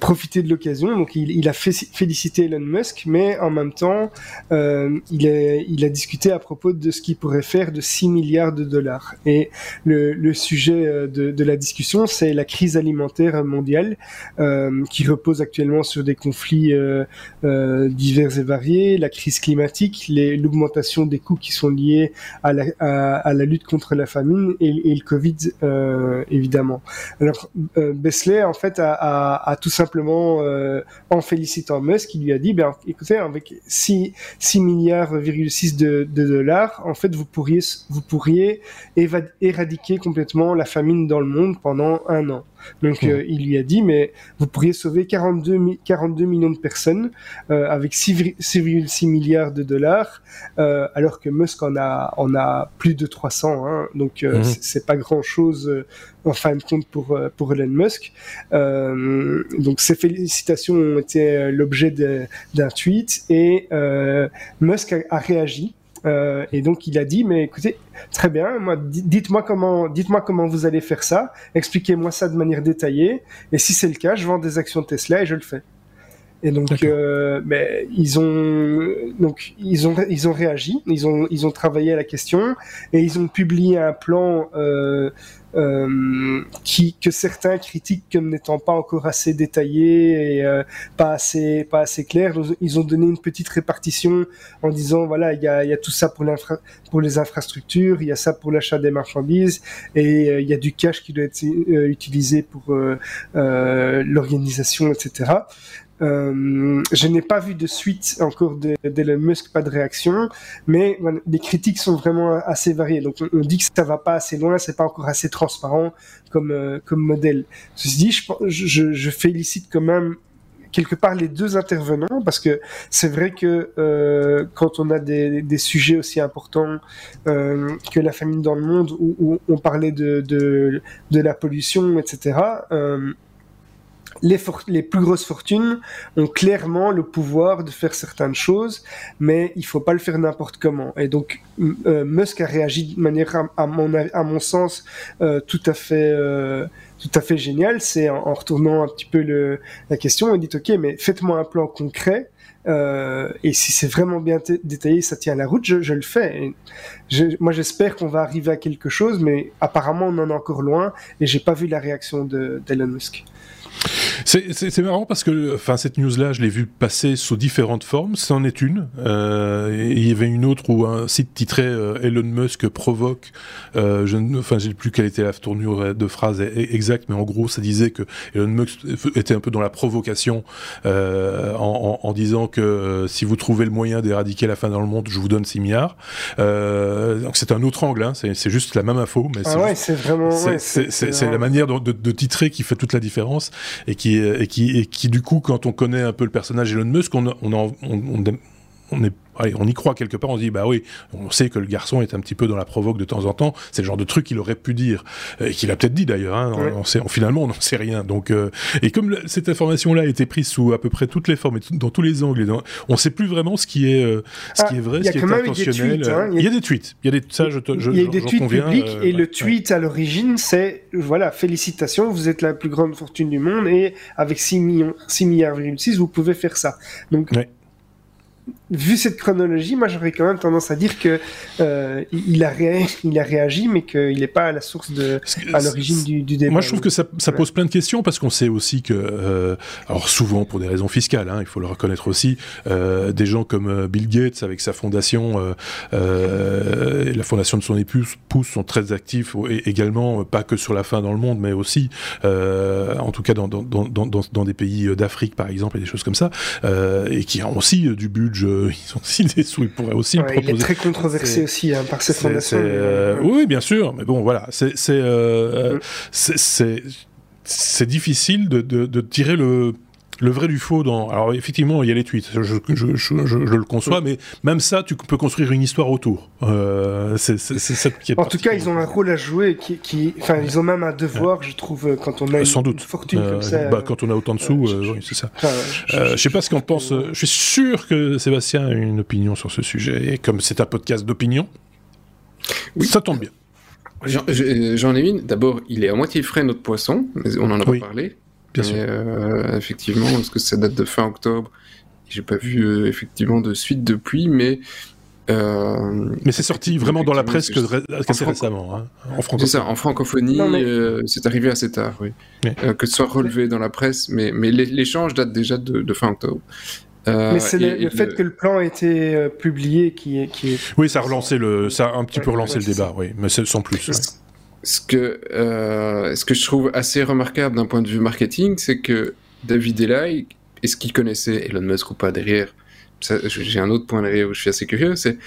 [SPEAKER 3] profiter de l'occasion. Donc il, il, a félicité Elon Musk, mais en même temps, euh, il, est, il a discuté à propos de ce qu'il pourrait faire de 6 milliards de dollars. Et le, le sujet euh, de, de, la discussion, c'est la crise alimentaire mondiale euh, qui repose actuellement sur des conflits euh, euh divers et variés, la crise climatique, l'augmentation des coûts qui sont liés à la, à, à la lutte contre la famine et, et le Covid, euh, évidemment. Alors, Besley, en fait, a, a, a tout simplement euh, en félicitant Musk, qui lui a dit, ben, écoutez, avec 6, 6 milliards, de, de, dollars, en fait, vous pourriez, vous pourriez éradiquer complètement la famine dans le monde pendant un an. Donc euh, il lui a dit, mais vous pourriez sauver 42, 42 millions de personnes euh, avec 6,6 milliards de dollars, euh, alors que Musk en a, en a plus de 300. Hein, donc hmm. c'est pas grand-chose en fin de compte pour pour Elon Musk. donc ces félicitations ont été l'objet d'un tweet et Musk a, a réagi. Euh, et donc il a dit, mais écoutez, très bien, moi, dites-moi comment, dites-moi comment vous allez faire ça, expliquez-moi ça de manière détaillée, et si c'est le cas, je vends des actions Tesla et je le fais. Et donc, euh, mais ils ont donc ils ont ils ont réagi, ils ont ils ont travaillé à la question et ils ont publié un plan euh, euh, qui, que certains critiquent comme n'étant pas encore assez détaillé et euh, pas assez pas assez clair. Ils ont donné une petite répartition en disant voilà il y a, y a tout ça pour pour les infrastructures, il y a ça pour l'achat des marchandises et euh, il y a du cash qui doit être utilisé pour l'organisation, etc. Euh, je n'ai pas vu de suite encore d'Elon Musk, pas de réaction, mais les critiques sont vraiment assez variées. Donc on, dit que ça va pas assez loin, c'est pas encore assez transparent comme euh, comme modèle. Ceci dit, je, je, je, félicite quand même quelque part les deux intervenants parce que c'est vrai que euh, quand on a des, des, sujets aussi importants que la famine dans le monde où, on parlait de, de la pollution, etc. Les, plus grosses fortunes ont clairement le pouvoir de faire certaines choses, mais il faut pas le faire n'importe comment. Et donc euh, Musk a réagi de manière, à, mon, sens, euh, tout à fait, euh, tout à fait génial. C'est en, retournant un petit peu la question, il dit ok, mais faites-moi un plan concret. et si c'est vraiment bien détaillé, ça tient la route, je, je le fais. moi, j'espère qu'on va arriver à quelque chose, mais apparemment, on en est encore loin, et j'ai pas vu la réaction d'Elon Musk.
[SPEAKER 1] C'est marrant parce que enfin, cette news-là, je l'ai vue passer sous différentes formes. C'en est une. Euh, il y avait une autre où un site titré euh, Elon Musk provoque. Euh, je ne enfin, sais plus quelle était la tournure de phrase e-, exacte, mais en gros, ça disait que Elon Musk était un peu dans la provocation euh, en, en, en, disant que euh, si vous trouvez le moyen d'éradiquer la faim dans le monde, je vous donne 6 milliards. Euh, donc c'est un autre angle, hein, c'est juste la même info, mais
[SPEAKER 3] ah ouais, c'est vraiment
[SPEAKER 1] c'est la manière de, de, de, titrer qui fait toute la différence et qui et qui, du coup, quand on connaît un peu le personnage Elon Musk, on, on, on, on, on on y croit quelque part, on se dit bah oui, on sait que le garçon est un petit peu dans la provoque de temps en temps, c'est le genre de truc qu'il aurait pu dire et qu'il a peut-être dit d'ailleurs. Hein, on, sait, finalement, on n'en sait rien. Donc euh, et comme cette information-là a été prise sous à peu près toutes les formes et dans tous les angles, on ne sait plus vraiment ce qui est euh, ce qui est vrai, ce qui est intentionnel. Hein, il, y a... des tweets, il y a des ça je, je
[SPEAKER 3] il y a des tweets publics euh, et le tweet à l'origine c'est voilà félicitations, vous êtes la plus grande fortune du monde et avec 6 millions 6 milliards 6 vous pouvez faire ça. Donc vu cette chronologie, moi j'aurais quand même tendance à dire que euh, il, a il a réagi, mais qu'il n'est pas à la source de, à l'origine du, du, débat.
[SPEAKER 1] Moi je trouve que ça, ça pose plein de questions parce qu'on sait aussi que, euh, alors souvent pour des raisons fiscales, hein, il faut le reconnaître aussi, euh, des gens comme Bill Gates avec sa fondation, la fondation de son épouse, sont très actifs et également pas que sur la faim dans le monde, mais aussi, en tout cas dans, dans, dans, dans, dans des pays d'Afrique par exemple et des choses comme ça, et qui ont aussi du ils ont aussi des sous, ils pourraient aussi
[SPEAKER 3] ouais, proposer. Il est très controversé aussi hein, par cette fondation.
[SPEAKER 1] Euh, oui, bien sûr, mais bon, voilà, c'est euh, mm. c'est difficile de, de, de, tirer le le vrai du faux dans. Alors effectivement, il y a les tweets, je, je, je, je le conçois, mais même ça, tu peux construire une histoire autour. Euh, c'est cette
[SPEAKER 3] qui est En tout cas, ils ont un rôle à jouer, qui, qui... enfin, ils ont même un devoir, je trouve, quand on a
[SPEAKER 1] une, Sans doute.
[SPEAKER 3] fortune comme ça.
[SPEAKER 1] Bah, quand on a autant de sous, euh, oui, c'est ça. je, sais pas ce qu'on pense. Je suis sûr que Sébastien a une opinion sur ce sujet, et comme c'est un podcast d'opinion, oui. ça tombe bien.
[SPEAKER 2] J'en ai une. D'abord, il est à moitié frais notre poisson, mais on en a pas parlé. Bien sûr. Euh, effectivement, parce que ça date de fin octobre. J'ai pas vu euh, effectivement de suite depuis, mais.
[SPEAKER 1] Euh, mais c'est sorti vraiment dans la presse que, assez récemment, hein, en
[SPEAKER 2] francophonie. C'est ça, en francophonie, c'est arrivé assez tard, oui. que ce soit relevé dans la presse, mais, mais l'échange date déjà de, fin octobre.
[SPEAKER 3] mais c'est le, fait que le plan a été publié qui est, qui est...
[SPEAKER 1] Oui, ça a relancé le, ça a un petit peu relancé le débat, oui, mais sans plus
[SPEAKER 2] ce que, euh, ce que je trouve assez remarquable d'un point de vue marketing, c'est que David Elai, est-ce qu'il connaissait Elon Musk ou pas derrière? J'ai un autre point derrière où je suis assez curieux, c'est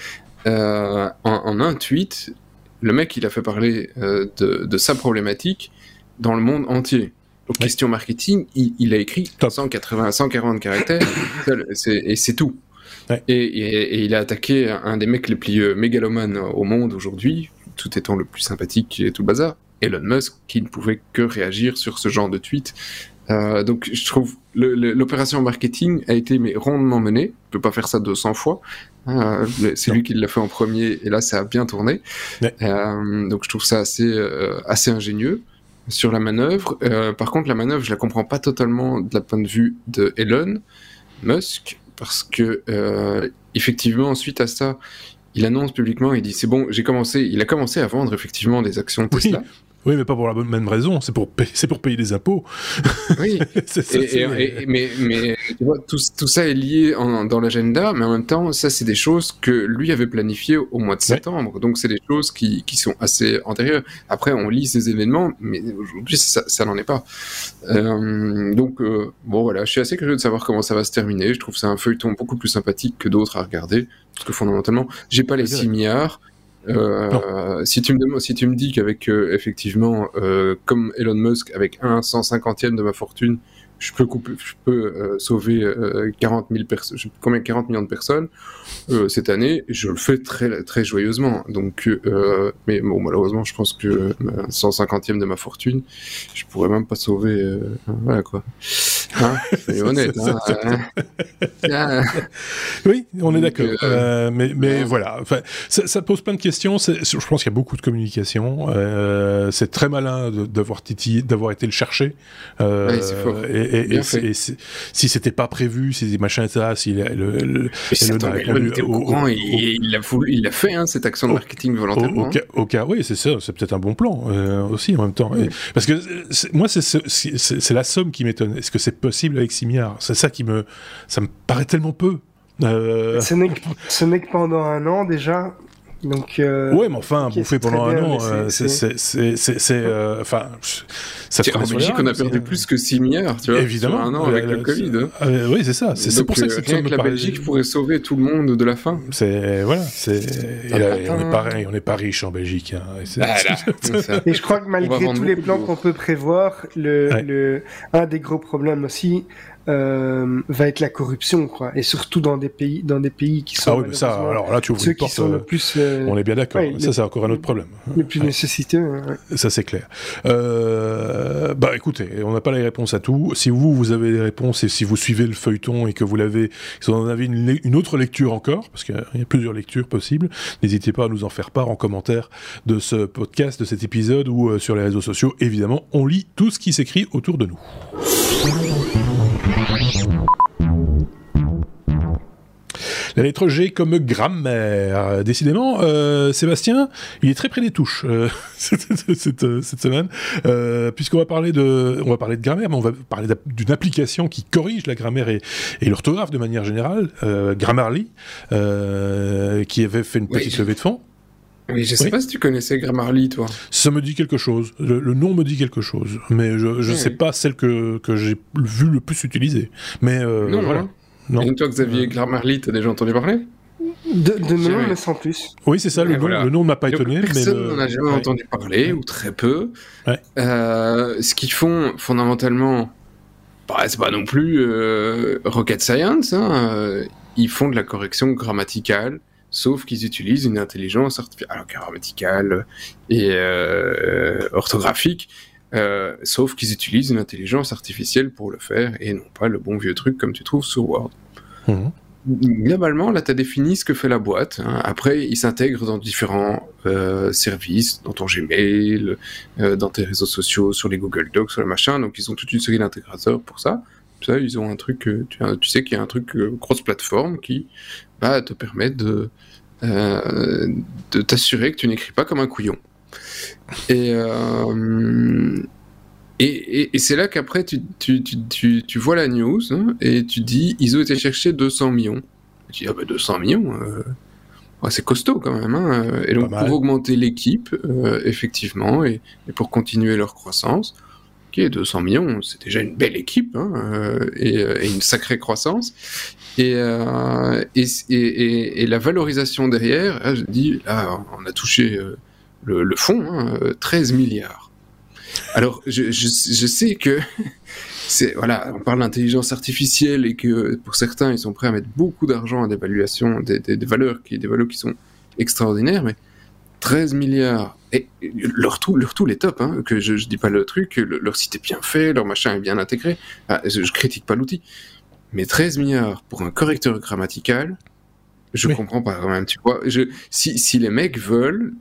[SPEAKER 2] euh, en, un tweet, le mec il a fait parler euh, de, de, sa problématique dans le monde entier. Donc, question marketing, il, il, a écrit 180, 140 caractères, et c'est tout. Ouais. Et, et, et, il a attaqué un des mecs les plus mégalomanes au monde aujourd'hui, tout étant le plus sympathique et tout le bazar. Elon Musk qui ne pouvait que réagir sur ce genre de tweet. Euh, donc je trouve l'opération marketing a été mais rondement menée. On peut pas faire ça 200 fois. Hein, c'est lui qui l'a fait en premier et là ça a bien tourné. Euh, donc je trouve ça assez euh, assez ingénieux sur la manœuvre. Euh, par contre la manœuvre je la comprends pas totalement de la point de vue de Elon Musk parce que euh, effectivement suite à ça il annonce publiquement, il dit c'est bon, j'ai commencé, il a commencé à vendre effectivement des actions Tesla.
[SPEAKER 1] Mais pas pour la même raison, c'est pour, payer, pour payer des impôts.
[SPEAKER 2] Oui, mais, mais tu vois, tout, tout, ça est lié dans l'agenda, mais en même temps, ça, c'est des choses que lui avait planifiées au mois de septembre. Donc, c'est des choses qui, qui, sont assez antérieures. Après, on lit ces événements, mais aujourd'hui, ça, ça n'en est pas. Euh, donc, euh, bon, voilà, je suis assez curieux de savoir comment ça va se terminer. Je trouve ça un feuilleton beaucoup plus sympathique que d'autres à regarder, parce que fondamentalement, j'ai pas les 6 milliards. Euh, si tu me si tu me dis qu'avec euh, effectivement euh, comme Elon Musk avec un 150e de ma fortune je peux couper, je peux sauver 40 000 personnes, combien 40 millions de personnes euh, cette année, je le fais très très joyeusement. Donc, euh, mais bon, malheureusement, je pense que 150e de ma fortune, je pourrais même pas sauver. voilà quoi. Hein c'est honnête. Hein,
[SPEAKER 1] hein. oui, on est d'accord. mais mais voilà, enfin, ça, ça, pose plein de questions. Je pense qu'il y a beaucoup de communication. c'est très malin d'avoir titillé, d'avoir été le chercher.
[SPEAKER 2] Ouais,
[SPEAKER 1] et, et, et, si c'était pas prévu, si des machins ça, si le, le, le,
[SPEAKER 2] il était au, courant et il a voulu, il a fait hein, cette action de marketing volontairement.
[SPEAKER 1] Au, cas, oui, c'est ça, c'est peut-être un bon plan euh, aussi en même temps. parce que moi, c'est la somme qui m'étonne. Est-ce que c'est possible avec 6 milliards C'est ça qui me, ça me paraît tellement peu.
[SPEAKER 3] Euh... Ce n'est que pendant un an déjà, donc, euh,
[SPEAKER 1] ouais, mais enfin, bouffer pendant un an, euh, c'est, euh, enfin,
[SPEAKER 2] ça en Belgique, on a perdu plus que 6 milliards, tu vois,
[SPEAKER 1] évidemment,
[SPEAKER 2] un an avec le Covid.
[SPEAKER 1] Euh, oui, c'est ça. C'est, pour ça que
[SPEAKER 2] rien que la Belgique pourrait sauver tout le monde de la faim.
[SPEAKER 1] C'est voilà, on est pareil, on n'est pas riche en Belgique. Hein,
[SPEAKER 3] et, je crois que malgré tous les plans qu'on peut prévoir, le, le un des gros problèmes aussi, euh, va être la corruption, quoi. Et surtout dans des pays, dans des pays qui sont.
[SPEAKER 1] Ah oui, ça, alors là, tu ouvres ceux qui sont le euh, plus. Euh, on est bien d'accord. ça, c'est encore un autre problème.
[SPEAKER 3] Le plus nécessiteux.
[SPEAKER 1] Ça, c'est clair. bah, écoutez, on n'a pas les réponses à tout. Si vous, vous avez des réponses et si vous suivez le feuilleton et que vous l'avez, si vous en avez une, une, autre lecture encore, parce qu'il y a plusieurs lectures possibles, n'hésitez pas à nous en faire part en commentaire de ce podcast, de cet épisode ou sur les réseaux sociaux. Évidemment, on lit tout ce qui s'écrit autour de nous. La lettre G comme grammaire. Décidément, euh, Sébastien, il est très près des touches euh, cette, semaine, euh, puisqu'on va parler de, on va parler de grammaire, mais on va parler d'une application qui corrige la grammaire et, l'orthographe de manière générale, Grammarly, qui avait fait une petite levée de fonds.
[SPEAKER 2] Oui, je sais pas si tu connaissais Grammarly, toi.
[SPEAKER 1] Ça me dit quelque chose. Le, nom me dit quelque chose, mais je ne sais pas celle que, que j'ai vu le plus utiliser. Mais euh, non, voilà. Hein.
[SPEAKER 2] Non. Et toi, Xavier, Grammarly, t'as déjà entendu parler?
[SPEAKER 3] De, de nom, mais sans plus.
[SPEAKER 1] Oui, c'est ça, le, nom, le nom ne m'a pas étonné.
[SPEAKER 2] Personne n'en a jamais entendu parler, ou très peu. Euh, ce qu'ils font, fondamentalement, bah, c'est pas non plus euh, rocket science. Hein. Euh, ils font de la correction grammaticale sauf qu'ils utilisent une intelligence artificielle, grammaticale et euh, orthographique, euh, sauf qu'ils utilisent une intelligence artificielle pour le faire et non pas le bon vieux truc comme tu trouves sur Word. Mhm. Globalement, là, tu as défini ce que fait la boîte. Hein. Après, ils s'intègrent dans différents euh, services, dans ton Gmail, dans tes réseaux sociaux, sur les Google Docs, sur le machin. Donc, ils ont toute une série d'intégrateurs pour ça. Ça, ils ont un truc, tu, tu sais qu'il y a un truc cross-platform qui va te permettre de, euh, de t'assurer que tu n'écris pas comme un couillon. Et, euh, et, et, c'est là qu'après, tu, tu, tu, tu, vois la news hein, et tu dis ils ont été chercher 200 millions. Tu dis ah ben 200 millions, euh, c'est costaud quand même. Hein. Et donc, pour augmenter l'équipe, effectivement, et, et, pour continuer leur croissance, ok, 200 millions, c'est déjà une belle équipe hein, et, et, une sacrée croissance. Euh, et, la valorisation derrière, hein, je dis, on a touché euh, le, fond, 13 hein, milliards. Alors, je, sais que voilà, on parle d'intelligence artificielle et que pour certains, ils sont prêts à mettre beaucoup d'argent à des, des, valeurs qui, des valeurs qui sont extraordinaires, mais 13 milliards. Et leur tout, leur tout les top, hein, que je, je dis pas le truc, leur site est bien fait, leur machin est bien intégré. Ah, je, je, critique pas l'outil. Mais 13 milliards pour un correcteur grammatical, je comprends pas quand même, tu vois. Je, si, si les mecs veulent,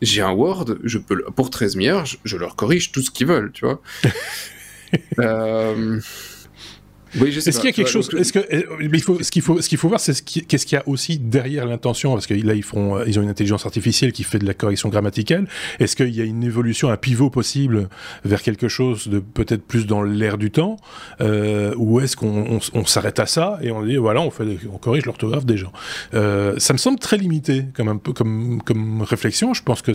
[SPEAKER 2] j'ai un Word, je peux, pour 13 milliards, je, je leur corrige tout ce qu'ils veulent, tu vois. euh,
[SPEAKER 1] est-ce qu'il y a quelque chose Est-ce que euh, il faut ce qu'il faut ce qu'il faut voir c'est qu'est-ce qu'il y a aussi derrière l'intention parce que là ils font euh, ils ont une intelligence artificielle qui fait de la correction grammaticale. Est-ce qu'il y a une évolution, un pivot possible vers quelque chose de peut-être plus dans l'air du temps euh, ou est-ce qu'on on, s'arrête à ça et on dit voilà on fait on corrige l'orthographe des gens. Euh, ça me semble très limité comme un peu comme comme réflexion. Je pense que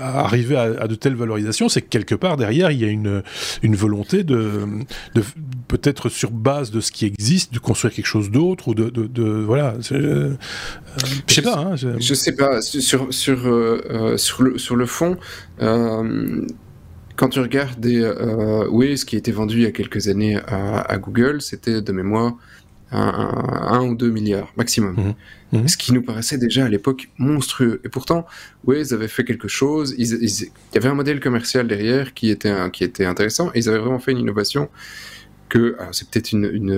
[SPEAKER 1] arriver à, à de telles valorisations, c'est que quelque part derrière il y a une une volonté de, de peut-être sur base de ce qui existe, de construire quelque chose d'autre ou de, de, voilà. Euh, je sais pas. Hein,
[SPEAKER 2] je... sais pas sur sur euh, euh, sur le sur le fond. quand tu regardes des, oui, ce qui a été vendu il y a quelques années à, Google, c'était de mémoire un, ou deux milliards maximum. Mmh. Mmh. Ce qui nous paraissait déjà à l'époque monstrueux. Et pourtant, oui, ils avaient fait quelque chose. il y avait un modèle commercial derrière qui était, qui était intéressant. Et ils avaient vraiment fait une innovation que c'est peut-être une,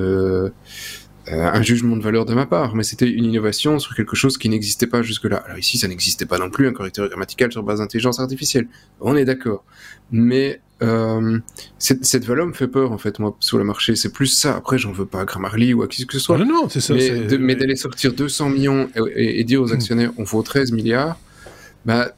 [SPEAKER 2] euh, un jugement de valeur de ma part, mais c'était une innovation sur quelque chose qui n'existait pas jusque-là. Alors ici, ça n'existait pas non plus, un correcteur grammatical sur base d'intelligence artificielle. On est d'accord. Mais euh, cette, valeur me fait peur, en fait, moi, sur le marché. C'est plus ça. Après, j'en veux pas à Grammarly ou à qui que ce soit.
[SPEAKER 1] Non, non, c'est ça.
[SPEAKER 2] Mais, d'aller sortir 200 millions et, dire aux hmm. actionnaires, on vaut 13 milliards, bah,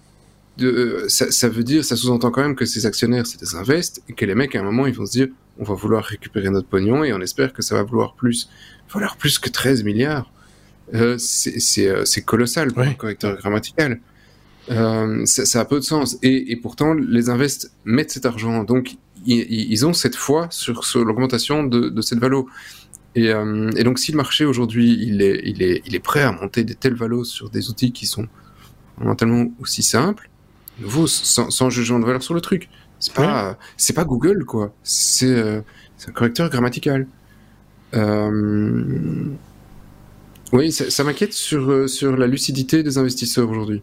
[SPEAKER 2] de, ça, ça, veut dire, ça sous-entend quand même que ces actionnaires, c'est des invests, et que les mecs, à un moment, ils vont se dire, on va vouloir récupérer notre pognon et on espère que ça va vouloir plus, valoir plus que 13 milliards. Euh, euh, c'est colossal pour un correcteur grammatical. Euh, ça, a peu de sens. Et, pourtant, les invests mettent cet argent. Donc, ils, ont cette foi sur, l'augmentation de, cette valeur. Et, donc, si le marché aujourd'hui, il est, il, est, il est prêt à monter des telles valos sur des outils qui sont tellement aussi simples, nouveau, sans, sans jugement de valeur sur le truc, c'est pas, c'est pas Google, quoi. C'est euh, un correcteur grammatical. Euh... Oui, ça, ça m'inquiète sur, euh, sur la lucidité des investisseurs aujourd'hui.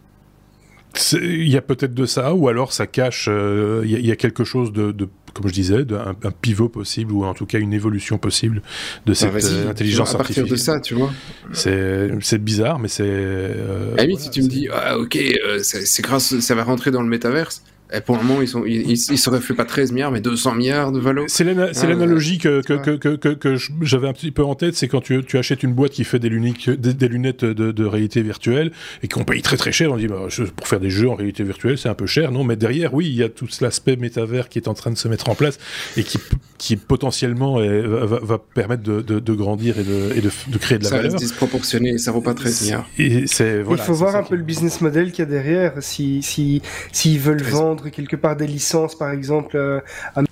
[SPEAKER 1] Il y a peut-être de ça, ou alors ça cache, euh, il y, a quelque chose de, de comme je disais, un, un, pivot possible, ou en tout cas une évolution possible de cette ah, intelligence artificielle. À
[SPEAKER 2] partir de ça, tu vois.
[SPEAKER 1] C'est bizarre, mais c'est...
[SPEAKER 2] Euh, ah si tu me dis, ah, ok, c'est grâce, ça va rentrer dans le métaverse, et pour le moment, ils, sont, ils, ils, se fait pas 13 milliards, mais 200 milliards de valo.
[SPEAKER 1] C'est ah, l'analogie que, que, que, que, que j'avais un petit peu en tête, c'est quand tu, tu, achètes une boîte qui fait des, lunettes, des, lunettes de, de, réalité virtuelle et qu'on paye très très cher, on dit bah, pour faire des jeux en réalité virtuelle, c'est un peu cher. Non, mais derrière, oui, il y a tout l'aspect métavers qui est en train de se mettre en place et qui, qui potentiellement va, va, permettre de, de, de, grandir et de, et de, créer de la
[SPEAKER 2] ça
[SPEAKER 1] valeur.
[SPEAKER 2] Ça reste disproportionné, ça vaut pas 13 milliards.
[SPEAKER 3] Et voilà, il faut voir un peu le business model qu'il y a derrière, s'ils si, si, veulent vendre quelque part des licences, par exemple, euh, à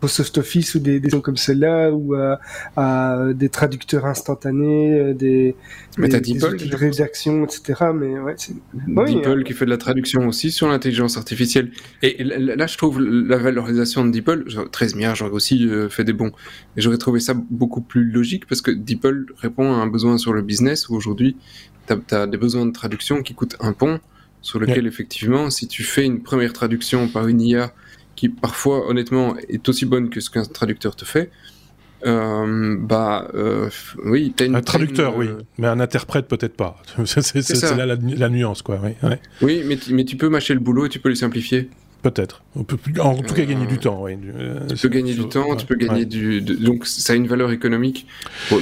[SPEAKER 3] Microsoft Office ou des, des comme celle-là, ou à, des traducteurs instantanés, euh, des,
[SPEAKER 2] mais des,
[SPEAKER 3] de rédaction, etc. Mais ouais,
[SPEAKER 2] DeepL qui fait de la traduction aussi sur l'intelligence artificielle. Et là, je trouve la valorisation de DeepL, 13 milliards, j'aurais aussi euh, fait des bons. Et j'aurais trouvé ça beaucoup plus logique parce que DeepL répond à un besoin sur le business où aujourd'hui, tu as, as, des besoins de traduction qui coûtent un pont sur lequel effectivement, si tu fais une première traduction par une IA qui parfois honnêtement est aussi bonne que ce qu'un traducteur te fait, euh, bah euh, oui,
[SPEAKER 1] as une, un traducteur, oui, euh, mais un interprète peut-être pas. c'est là la, nuance, quoi. Oui,
[SPEAKER 2] oui mais, mais tu peux mâcher le boulot et tu peux le simplifier.
[SPEAKER 1] Peut-être. On peut en tout cas gagner du temps. Oui.
[SPEAKER 2] Tu peux gagner du temps, tu peux gagner du. donc ça a une valeur économique.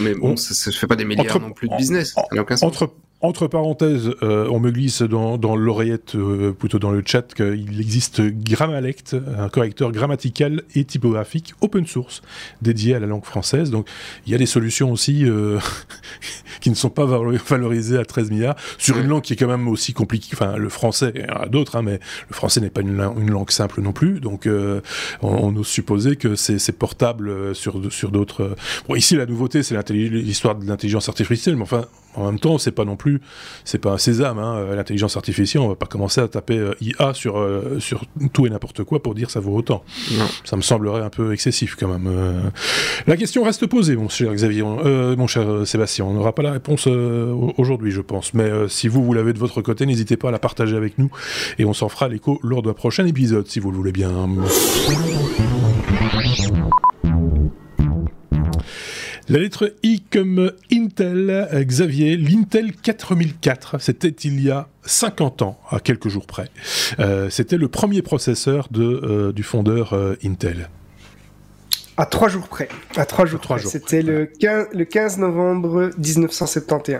[SPEAKER 2] mais bon, ça ne fait pas des milliards non plus de business.
[SPEAKER 1] entre, entre parenthèses, euh, on me glisse dans, l'oreillette, euh, plutôt dans le chat, qu'il existe Grammalect, un correcteur grammatical et typographique open source dédié à la langue française. Donc il y a des solutions aussi euh, qui ne sont pas valorisées à 13 milliards sur une langue qui est quand même aussi compliquée. Enfin, le français, il y en a d'autres, hein, mais le français n'est pas une, langue simple non plus. Donc on, on, ose supposer que c'est portable sur, sur d'autres. Bon, ici la nouveauté, c'est l'histoire de l'intelligence artificielle, mais enfin, en même temps, c'est pas non plus plus, c'est pas un sésame, hein, l'intelligence artificielle, on va pas commencer à taper IA sur, sur tout et n'importe quoi pour dire ça vaut autant. Ça me semblerait un peu excessif quand même. La question reste posée, mon cher Xavier, mon cher Sébastien. On n'aura pas la réponse aujourd'hui, je pense. Mais si vous, vous l'avez de votre côté, n'hésitez pas à la partager avec nous et on s'en fera l'écho lors d'un prochain épisode, si vous le voulez bien. La lettre I comme Intel, Xavier, l'Intel 4004, c'était il y a 50 ans, à quelques jours près. Euh, c'était le premier processeur euh, du fondeur euh, Intel.
[SPEAKER 3] À trois jours près. À trois jours près. C'était le 15, le 15 novembre 1971.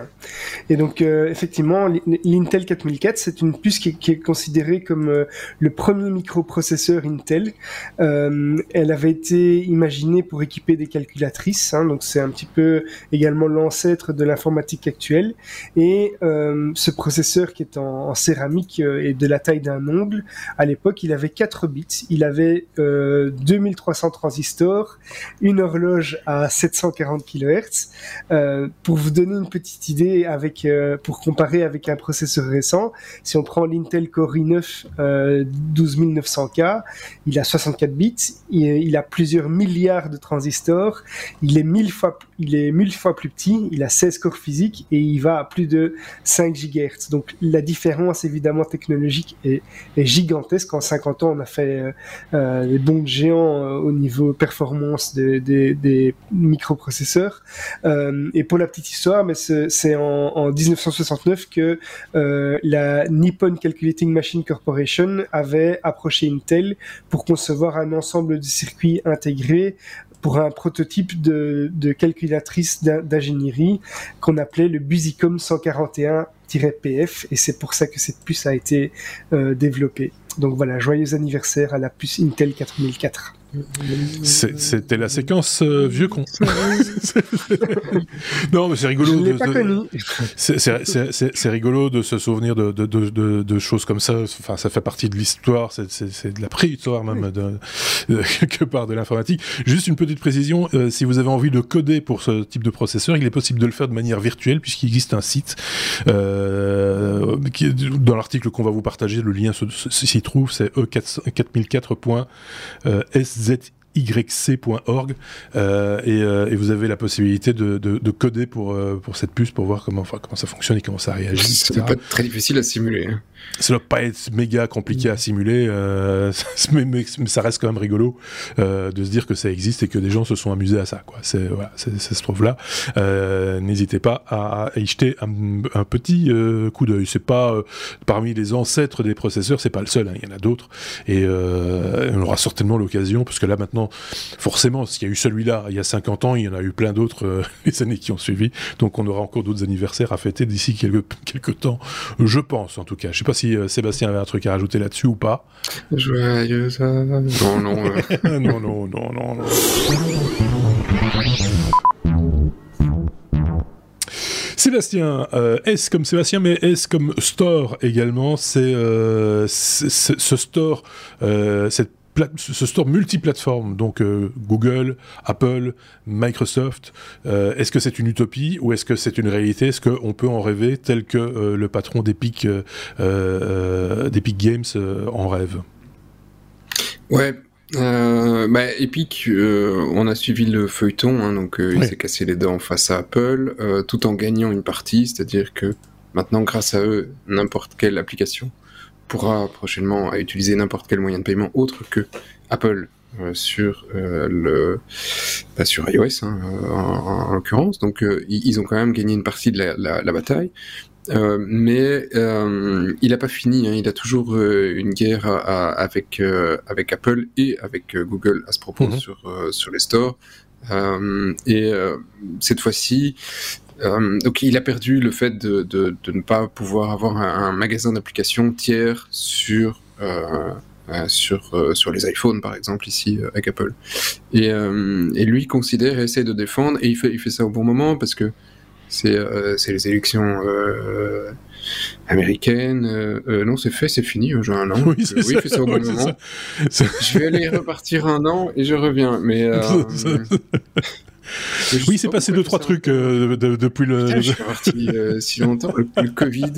[SPEAKER 3] Et donc, euh, effectivement, l'Intel 4004, c'est une puce qui, qui, est considérée comme euh, le premier microprocesseur Intel. Euh, elle avait été imaginée pour équiper des calculatrices. Hein, donc, c'est un petit peu également l'ancêtre de l'informatique actuelle. Et euh, ce processeur qui est en, en céramique et de la taille d'un ongle, à l'époque, il avait 4 bits. Il avait 2300 transistors une horloge à 740 kHz. Euh, pour vous donner une petite idée, avec, euh, pour comparer avec un processeur récent, si on prend l'Intel Core i9 euh, 12900K, il a 64 bits, il, a plusieurs milliards de transistors, il est mille fois, il est fois plus petit, il a 16 corps physiques et il va à plus de 5 GHz. Donc la différence évidemment technologique est, est gigantesque. En 50 ans, on a fait euh, des bons géants au niveau performance des, microprocesseurs. Euh, et pour la petite histoire, mais c'est en, 1969 que euh, la Nippon Calculating Machine Corporation avait approché Intel pour concevoir un ensemble de circuits intégrés pour un prototype de, calculatrice d'ingénierie qu'on appelait le Busicom 141-PF et c'est pour ça que cette puce a été euh, développée. Donc voilà, joyeux anniversaire à la puce Intel 4004.
[SPEAKER 1] C'était la séquence euh, vieux con. non, mais c'est rigolo. C'est rigolo de se souvenir de, choses comme ça. Enfin, ça fait partie de l'histoire. C'est de la préhistoire même quelque part de l'informatique. Juste une petite précision. Euh, si vous avez envie de coder pour ce type de processeur, il est possible de le faire de manière virtuelle puisqu'il existe un site euh, qui, dans l'article qu'on va vous partager. Le lien s'y trouve. C'est e4004.s vous zyc.org euh, et, euh, et, vous avez la possibilité de, de, de coder pour, euh, pour cette puce pour voir comment, enfin, comment ça fonctionne et comment ça réagit.
[SPEAKER 2] Ça ne pas être très difficile à simuler. Hein.
[SPEAKER 1] Ça ne doit pas être méga compliqué à simuler, euh, mais, mais, ça reste quand même rigolo euh, de se dire que ça existe et que des gens se sont amusés à ça. Quoi. C'est, voilà, ça se trouve là. Euh, n'hésitez pas à, y jeter un, un petit coup d'œil. C'est pas parmi les ancêtres des processeurs, c'est pas le seul. Hein, il y en a d'autres et on aura certainement l'occasion, parce que là maintenant forcément, s'il y a eu celui-là il y a 50 ans, il y en a eu plein d'autres euh, les années qui ont suivi. Donc on aura encore d'autres anniversaires à fêter d'ici quelques, quelques temps, je pense en tout cas. Je sais pas si euh, Sébastien avait un truc à rajouter là-dessus ou pas.
[SPEAKER 2] Joyeux Non, non.
[SPEAKER 1] non, non, non, non, non. Sébastien, euh, S comme Sébastien, mais S comme store également, c'est ce store, cette ce store multiplateforme, donc euh, Google, Apple, Microsoft, euh, est-ce que c'est une utopie ou est-ce que c'est une réalité? Est-ce qu'on peut en rêver tel que euh, le patron d'Epic, d'Epic Games en rêve?
[SPEAKER 2] Ouais, bah, Epic, on a suivi le feuilleton, hein, donc il s'est cassé les dents face à Apple, tout en gagnant une partie, c'est-à-dire que maintenant, grâce à eux, n'importe quelle application pourra prochainement utiliser n'importe quel moyen de paiement autre que Apple euh, sur euh, le bah, sur iOS hein, euh, en, l'occurrence. Donc ils ont quand même gagné une partie de la, bataille. mais il n'a pas fini. Hein. il a toujours une guerre avec avec Apple et avec Google à ce propos mhm. sur sur les stores. et cette fois-ci, euh, donc il a perdu le fait de, de, de ne pas pouvoir avoir un, magasin d'applications tiers sur euh, euh sur euh, sur les iPhones par exemple ici avec Apple. Et, et lui considère et essaie de défendre et il fait il fait ça au bon moment parce que c'est les élections américaines. non, c'est fait, c'est fini. J'ai un an. Oui, c'est oui, ça. au bon moment. Je vais aller repartir un an et je reviens. Mais
[SPEAKER 1] oui, c'est passé deux trois trucs euh, depuis le.
[SPEAKER 2] je suis parti euh, si longtemps. Le, Covid,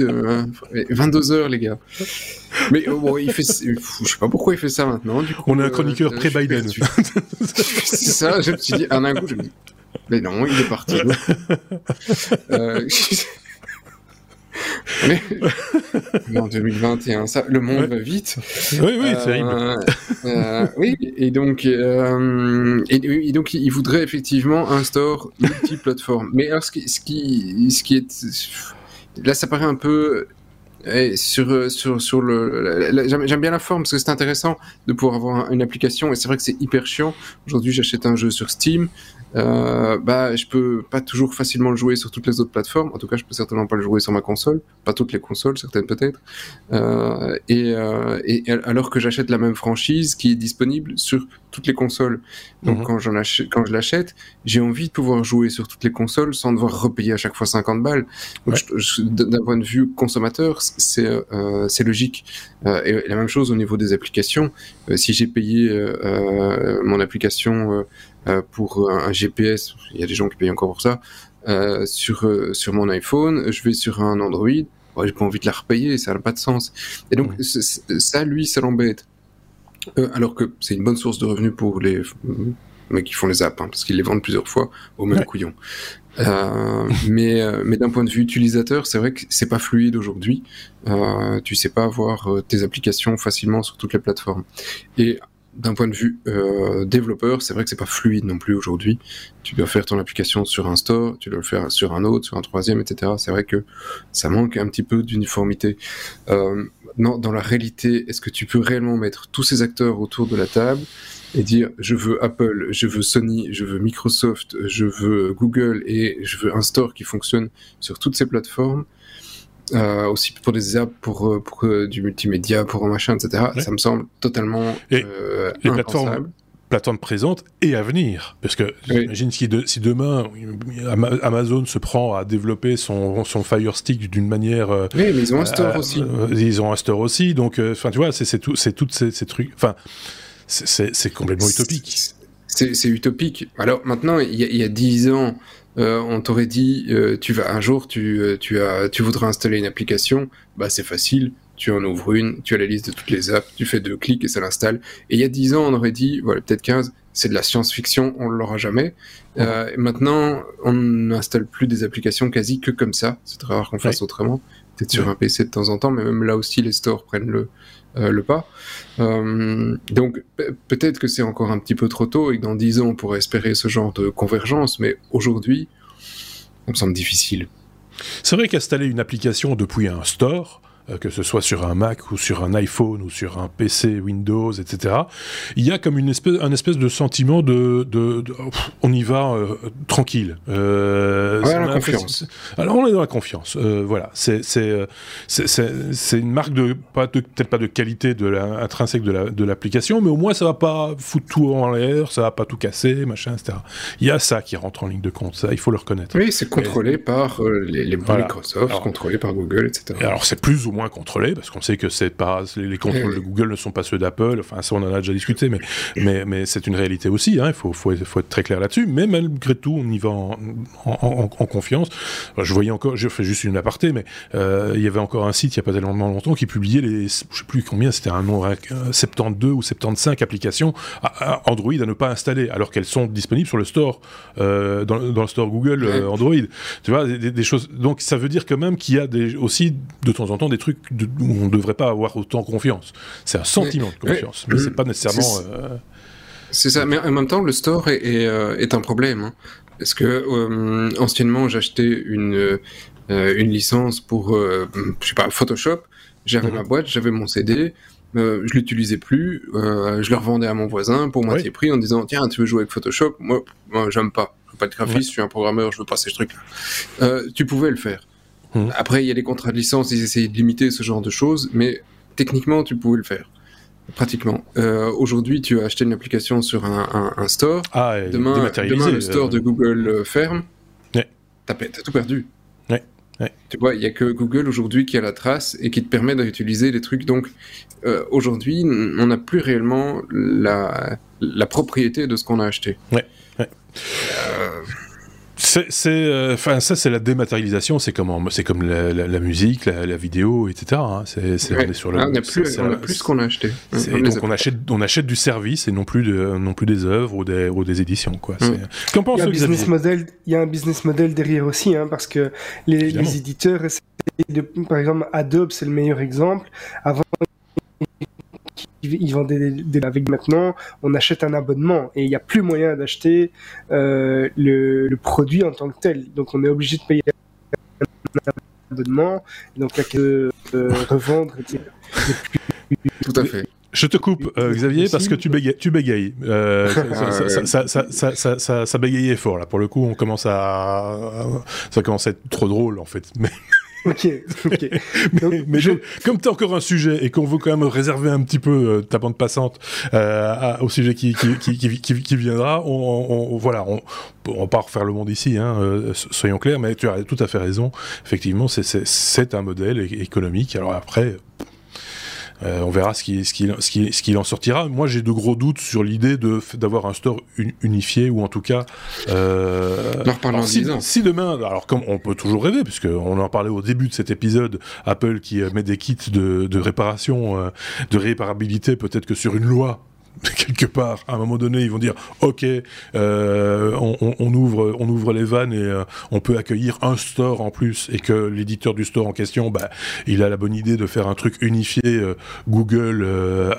[SPEAKER 2] 22 euh, heures, les gars. Mais bon, il fait. Je sais pas pourquoi il fait ça maintenant. Du coup,
[SPEAKER 1] On a un chroniqueur pré-Biden.
[SPEAKER 2] c'est ça. Je me suis dit, un coup, je me dis, mais non, il est parti. Mais... en 2021, ça, le monde va vite.
[SPEAKER 1] Oui, oui, c'est terrible. Euh,
[SPEAKER 2] euh, oui, et donc, euh, et, donc, il voudrait effectivement un store multiplateforme. Mais alors, ce qui, ce qui, ce qui est, là, ça paraît un peu sur, sur, sur le, j'aime bien la forme parce que c'est intéressant de pouvoir avoir une application et c'est vrai que c'est hyper chiant. Aujourd'hui, j'achète un jeu sur Steam, euh, bah, je peux pas toujours facilement le jouer sur toutes les autres plateformes. En tout cas, je peux certainement pas le jouer sur ma console, pas toutes les consoles, certaines peut-être. Euh, euh, et, alors que j'achète la même franchise qui est disponible sur toutes les consoles. Donc, mhm. quand, j'en achète, quand je l'achète, j'ai envie de pouvoir jouer sur toutes les consoles sans devoir repayer à chaque fois 50 balles. D'un point de vue consommateur, c'est euh, c'est logique. Euh, et la même chose au niveau des applications. Euh, si j'ai payé mon application euh, pour un, GPS, il y a des gens qui payent encore pour ça, euh, sur, euh, sur mon iPhone, je vais sur un Android, ouais, j'ai pas envie de la repayer, ça n'a pas de sens. Et donc, ça, lui, ça l'embête. Alors que c'est une bonne source de revenus pour les mecs qui font les apps, hein, parce qu'ils les vendent plusieurs fois au même couillon. mais mais d'un point de vue utilisateur, c'est vrai que c'est pas fluide aujourd'hui. Euh, tu sais pas avoir tes applications facilement sur toutes les plateformes. Et d'un point de vue euh, développeur, c'est vrai que c'est pas fluide non plus aujourd'hui. Tu dois faire ton application sur un store, tu dois le faire sur un autre, sur un troisième, etc. C'est vrai que ça manque un petit peu d'uniformité. Euh, dans la réalité, est-ce que tu peux réellement mettre tous ces acteurs autour de la table et dire je veux Apple, je veux Sony, je veux Microsoft, je veux Google et je veux un store qui fonctionne sur toutes ces plateformes euh, aussi pour des apps, pour, euh, pour euh, du multimédia, pour un machin, etc. Ça me semble totalement
[SPEAKER 1] et les plateformes, plateformes présentes et à venir. Parce que j'imagine si, si, demain Amazon se prend à développer son, son Fire Stick d'une manière.
[SPEAKER 2] oui, mais ils ont un store aussi.
[SPEAKER 1] ils ont un store aussi, donc enfin tu vois, c'est tout, c'est toutes ces, ces trucs. Enfin, c'est complètement utopique.
[SPEAKER 2] C'est utopique. Alors maintenant, il y, y, a dix ans, euh, on t'aurait dit, euh, tu vas un jour, tu, euh, tu, as, tu voudrais installer une application, bah c'est facile, tu en ouvres une, tu as la liste de toutes les apps, tu fais deux clics et ça l'installe. Et il y a 10 ans, on aurait dit, voilà, peut-être 15, c'est de la science-fiction, on l'aura jamais. maintenant, on n'installe plus des applications quasi que comme ça. C'est très rare qu'on fasse autrement. Peut-être sur un PC de temps en temps, mais même là aussi, les stores prennent le, euh, le pas. Euh, donc peut-être que c'est encore un petit peu trop tôt et que dans 10 ans on pourrait espérer ce genre de convergence, mais aujourd'hui, ça me semble difficile.
[SPEAKER 1] C'est vrai qu'installer une application depuis un store, euh, que ce soit sur un Mac ou sur un iPhone ou sur un PC Windows, etc. Il y a comme une espèce, un espèce de sentiment de, de, on y va euh, tranquille.
[SPEAKER 2] Euh, ouais, la confiance.
[SPEAKER 1] Alors on est dans la confiance. Euh, voilà, c'est c'est une marque de pas peut-être pas de qualité de la, intrinsèque de l'application, mais au moins ça va pas foutre tout en l'air, ça va pas tout casser, machin, etc. Il y a ça qui rentre en ligne de compte, ça il faut le reconnaître.
[SPEAKER 2] Oui, c'est contrôlé par les, les Microsoft, contrôlé par Google, etc.
[SPEAKER 1] alors c'est plus ou moins contrôlé, parce qu'on sait que c'est pas les contrôles de Google ne sont pas ceux d'Apple. Enfin, ça on en a déjà discuté, mais mais, mais c'est une réalité aussi. Hein, il faut, faut, faut être très clair là-dessus. Mais malgré tout, on y va en, en, confiance. Je voyais encore, je fais juste une aparté, mais euh, il y avait encore un site il y a pas tellement longtemps qui publiait les, je sais plus combien, c'était un nombre 72 ou 75 applications Android à ne pas installer, alors qu'elles sont disponibles sur le store, euh, dans, dans, le store Google euh, Android. Tu vois, des, des, choses. Donc ça veut dire quand même qu'il y a des, aussi de temps en temps des trucs où on ne devrait pas avoir autant confiance. C'est un sentiment de confiance, mais, c'est pas nécessairement. Euh,
[SPEAKER 2] c'est ça, mais en même temps, le store est, est, euh, un problème. Hein. parce que euh, anciennement, j'achetais une, une licence pour, je sais pas, Photoshop. J'avais mhm. ma boîte, j'avais mon CD. je l'utilisais plus, je le revendais à mon voisin pour moitié prix en disant tiens tu veux jouer avec Photoshop? Moi, moi j'aime pas, je veux pas de graphiste, je suis un programmeur, je veux pas ces trucs là. tu pouvais le faire. Mmh. Après, il y a les contrats de licence, ils essayaient de limiter ce genre de choses, mais techniquement, tu pouvais le faire. Pratiquement. Euh, Aujourd'hui, tu as acheté une application sur un, un, un store.
[SPEAKER 1] Ah,
[SPEAKER 2] demain, demain, le store de Google euh, ferme. t'as tout perdu.
[SPEAKER 1] Ouais. Ouais.
[SPEAKER 2] Tu vois, il y a que Google aujourd'hui qui a la trace et qui te permet de réutiliser les trucs. Donc euh, aujourd'hui, on n'a plus réellement la, la propriété de ce qu'on a acheté.
[SPEAKER 1] Ouais. ouais.
[SPEAKER 2] Euh,
[SPEAKER 1] c'est, euh, ça, c'est la dématérialisation. C'est comme, c'est comme la, la, la musique, la, la, vidéo, etc. Hein. C'est, c'est
[SPEAKER 2] ouais.
[SPEAKER 1] on est sur le.
[SPEAKER 2] Ah, on n'a plus, on a plus ce qu'on a acheté.
[SPEAKER 1] On donc on achète, on achète du service et non plus de, non plus des œuvres ou des, ou des éditions, quoi. Mm. Qu'en
[SPEAKER 3] pense il y a un business model, il y a un business model derrière aussi, hein, parce que les, les éditeurs, de, par exemple, Adobe, c'est le meilleur exemple. Avant ils vendaient des, des, avec maintenant, on achète un abonnement et il n'y a plus moyen d'acheter euh, le, le, produit en tant que tel. Donc on est obligé de payer un abonnement, donc il n'y a que euh, revendre.
[SPEAKER 2] Tout à fait.
[SPEAKER 1] Je te coupe, euh, Xavier, parce que tu bégayes. Tu bégayes. Euh, ça, ouais. ça, ça, ça, ça, ça, bégayait fort là. Pour le coup, on commence à, ça commence à être trop drôle en fait. Mais...
[SPEAKER 3] Ok, ok.
[SPEAKER 1] Donc, mais, je... comme tu as encore un sujet et qu'on veut quand même réserver un petit peu euh, ta bande passante euh, à, au sujet qui, qui, qui, viendra, on, on, on voilà, on, on va pas refaire le monde ici, hein, euh, soyons clairs, mais tu as tout à fait raison. Effectivement, c'est un modèle économique. Alors après. Euh, on verra ce qu'il ce qui, ce qui, ce qui en sortira. Moi, j'ai de gros doutes sur l'idée de d'avoir un store un, unifié ou en tout cas.
[SPEAKER 2] Euh, alors,
[SPEAKER 1] si, si, demain, alors comme on peut toujours rêver, puisque on en parlait au début de cet épisode, Apple qui met des kits de, de réparation, euh, de réparabilité, peut-être que sur une loi quelque part, à un moment donné, ils vont dire OK, euh, on, ouvre, les vannes et euh, on peut accueillir un store en plus, et que l'éditeur du store en question, bah, il a la bonne idée de faire un truc unifié euh, Google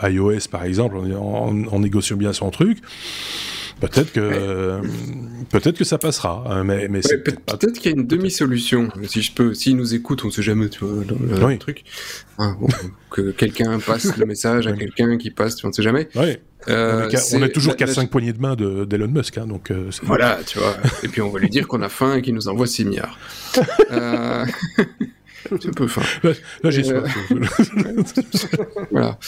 [SPEAKER 1] iOS par exemple, en, négociant bien son truc. Peut-être que euh, peut-être que ça passera, hein, mais, mais
[SPEAKER 2] ouais, peut-être peut qu'il y a une demi-solution. Si je peux, s'ils nous écoutent, on sait jamais, tu vois, le, le
[SPEAKER 1] oui.
[SPEAKER 2] truc. Ah, bon, que quelqu'un passe le message à quelqu'un qui passe, on ne sait jamais.
[SPEAKER 1] Oui. Euh, on, est, toujours qu'à 5 poignées de main d'Elon de, Musk, hein, donc. Euh,
[SPEAKER 2] voilà, tu vois. Et puis on va lui dire qu'on a faim et qu'il nous envoie 6 milliards. euh... C'est peu.
[SPEAKER 1] Là, là j'ai soif.
[SPEAKER 2] voilà.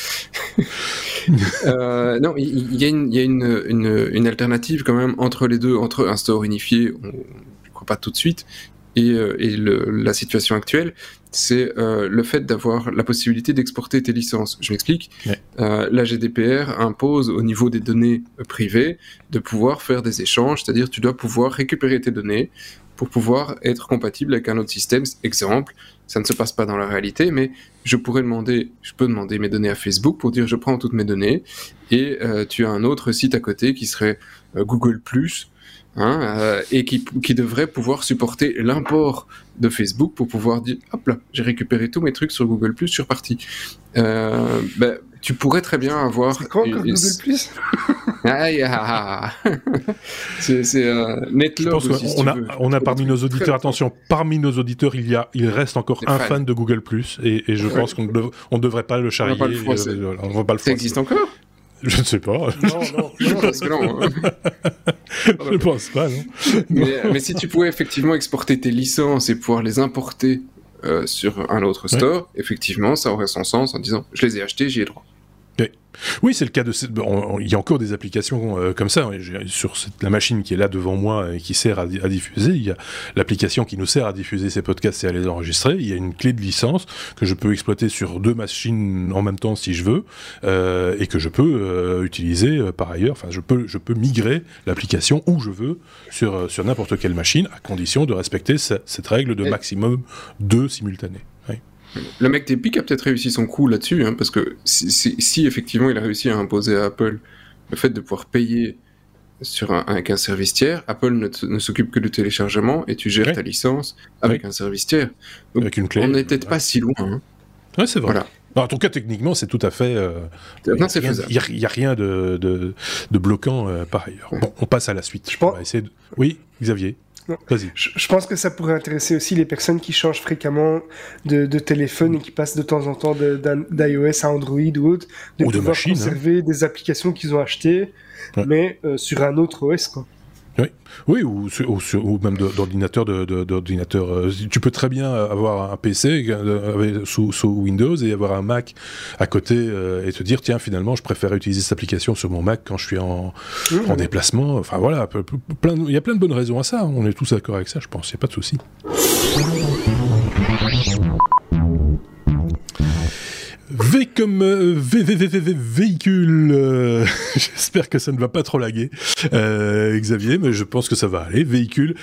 [SPEAKER 2] euh, non, il y, y, a, une, y a une, une, une, alternative quand même entre les deux, entre un store unifié, on ne croit pas tout de suite, et, euh, et le, la situation actuelle, c'est euh, le fait d'avoir la possibilité d'exporter tes licences. Je m'explique.
[SPEAKER 1] Ouais.
[SPEAKER 2] Euh, la GDPR impose au niveau des données privées de pouvoir faire des échanges, c'est-à-dire tu dois pouvoir récupérer tes données pour pouvoir être compatible avec un autre système. Exemple, ça ne se passe pas dans la réalité, mais je pourrais demander, je peux demander mes données à Facebook pour dire je prends toutes mes données et euh, tu as un autre site à côté qui serait euh, Google Hein, euh, et qui, qui, devrait pouvoir supporter l'import de Facebook pour pouvoir dire hop là, j'ai récupéré tous mes trucs sur Google je suis reparti. Ben, tu pourrais très bien avoir.
[SPEAKER 3] C'est quoi Google Plus
[SPEAKER 2] Aïe, ah, c'est euh, Netlog aussi.
[SPEAKER 1] Si on, a, on a parmi nos auditeurs, attention, parmi nos auditeurs, il y a, il reste encore un fan. fan de Google Plus, et, et je ouais. pense qu'on ne on devrait pas le charrier.
[SPEAKER 2] On va pas le
[SPEAKER 1] euh, on va pas le
[SPEAKER 2] Ça existe encore?
[SPEAKER 1] Je ne sais pas.
[SPEAKER 3] Non, non,
[SPEAKER 2] je pense que non. Hein.
[SPEAKER 1] je ne pense pas, non.
[SPEAKER 2] mais, mais, si tu pouvais effectivement exporter tes licences et pouvoir les importer euh, sur un autre store, ouais. effectivement, ça aurait son sens en disant je les ai achetés, j'y ai droit.
[SPEAKER 1] Oui, c'est le cas de. Il y a encore des applications euh, comme ça. Sur cette, la machine qui est là devant moi et qui sert à, à diffuser, il y a l'application qui nous sert à diffuser ces podcasts et à les enregistrer. Il y a une clé de licence que je peux exploiter sur deux machines en même temps si je veux euh, et que je peux euh, utiliser par ailleurs. Enfin, je peux, je peux migrer l'application où je veux sur, sur n'importe quelle machine à condition de respecter cette règle de maximum deux simultanés.
[SPEAKER 2] Le mec d'Epic a peut-être réussi son coup là-dessus, hein, parce que si, si, si, effectivement il a réussi à imposer à Apple le fait de pouvoir payer sur un, avec un service tiers, Apple ne, ne s'occupe que du téléchargement et tu gères
[SPEAKER 1] ouais.
[SPEAKER 2] ta licence avec
[SPEAKER 1] ouais.
[SPEAKER 2] un service tiers. Donc,
[SPEAKER 1] avec une clé.
[SPEAKER 2] On n'est peut-être pas si loin. Hein.
[SPEAKER 1] Ouais, c'est vrai. Voilà. en tout cas, techniquement, c'est tout à fait. Euh,
[SPEAKER 2] non, c'est faisable.
[SPEAKER 1] Il n'y a, a, rien de, de, de bloquant euh, par ailleurs. Ouais. Bon, on passe à la suite.
[SPEAKER 3] Je pense...
[SPEAKER 1] de... Oui, Xavier.
[SPEAKER 3] Je, je, pense que ça pourrait intéresser aussi les personnes qui changent fréquemment de, de téléphone et qui passent de temps en temps d'iOS à Android ou autre, de
[SPEAKER 1] ou
[SPEAKER 3] pouvoir
[SPEAKER 1] de machine,
[SPEAKER 3] conserver
[SPEAKER 1] hein.
[SPEAKER 3] des applications qu'ils ont achetées, ouais. mais euh, sur un autre OS. Quoi.
[SPEAKER 1] Oui, oui ou, ou, même d'ordinateur. d'ordinateur. Euh, tu peux très bien avoir un PC euh, sous, sous, Windows et avoir un Mac à côté euh, et te dire tiens finalement je préfère utiliser cette application sur mon Mac quand je suis en, en déplacement. Enfin voilà, il y a plein de bonnes raisons à ça. On est tous d'accord avec ça, je pense. Il n'y a pas de souci. V comme euh, v, v, v, véhicule. Euh, j'espère que ça ne va pas trop laguer, euh, Xavier, mais je pense que ça va aller. Véhicule.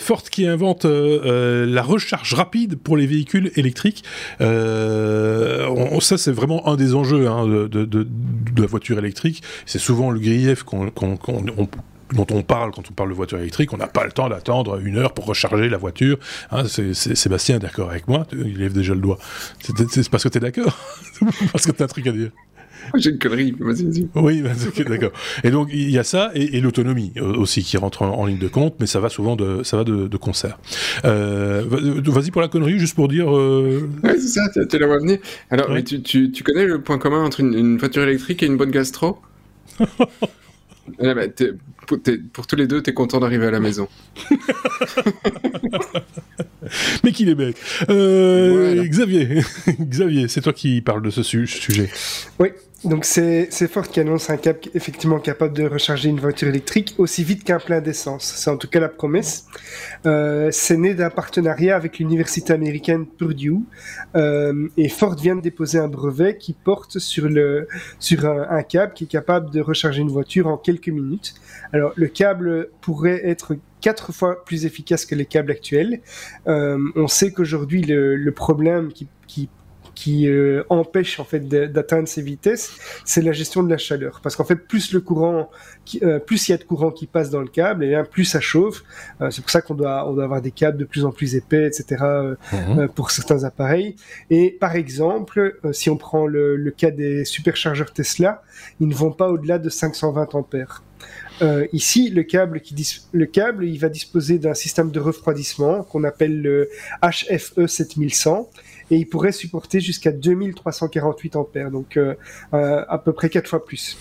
[SPEAKER 1] Ford qui invente la recharge rapide pour les véhicules électriques. ça, c'est vraiment un des enjeux hein, de, la voiture électrique. C'est souvent le grief qu'on dont on parle quand on parle de voiture électrique, on n'a pas le temps d'attendre une heure pour recharger la voiture. Hein, c'est, Sébastien est d'accord avec moi, il lève déjà le doigt. C'est, parce que tu es d'accord Parce que tu as un truc à dire
[SPEAKER 2] j'ai une connerie, vas-y, vas-y.
[SPEAKER 1] Oui, d'accord. Et donc il y a ça et, l'autonomie euh, aussi qui rentre en, ligne de compte, mais ça va souvent de, ça va de, concert. Euh, vas-y pour la connerie, juste pour dire. Euh...
[SPEAKER 2] Oui, c'est ça, tu la vois venir. Alors, tu, tu, tu, connais le point commun entre une, une voiture électrique et une bonne gastro? bah, pour, tous les deux, t'es content d'arriver à la maison.
[SPEAKER 1] Mais qu'il est bête. Euh, Xavier, Xavier, c'est toi qui parles de ce sujet.
[SPEAKER 3] Oui, donc c'est Ford qui annonce un câble effectivement capable de recharger une voiture électrique aussi vite qu'un plein d'essence. C'est en tout cas la promesse. Euh, c'est né d'un partenariat avec l'université américaine Purdue euh, et Ford vient de déposer un brevet qui porte sur, le, sur un, câble qui est capable de recharger une voiture en quelques minutes. Alors le câble pourrait être quatre fois plus efficace que les câbles actuels. Euh, on sait qu'aujourd'hui le, le problème qui, qui qui euh, empêche en fait d'atteindre ces vitesses, c'est la gestion de la chaleur. Parce qu'en fait, plus le courant, euh, plus il y a de courant qui passe dans le câble, et bien plus ça chauffe. Euh, c'est pour ça qu'on doit, on doit avoir des câbles de plus en plus épais, etc. Mhm. pour certains appareils. Et par exemple, si on prend le, le, cas des superchargeurs Tesla, ils ne vont pas au-delà de 520 ampères. Euh, ici, le câble, qui le câble, il va disposer d'un système de refroidissement qu'on appelle le HFE 7100 et il pourrait supporter jusqu'à 2348 ampères, donc euh, euh, à peu près quatre fois plus.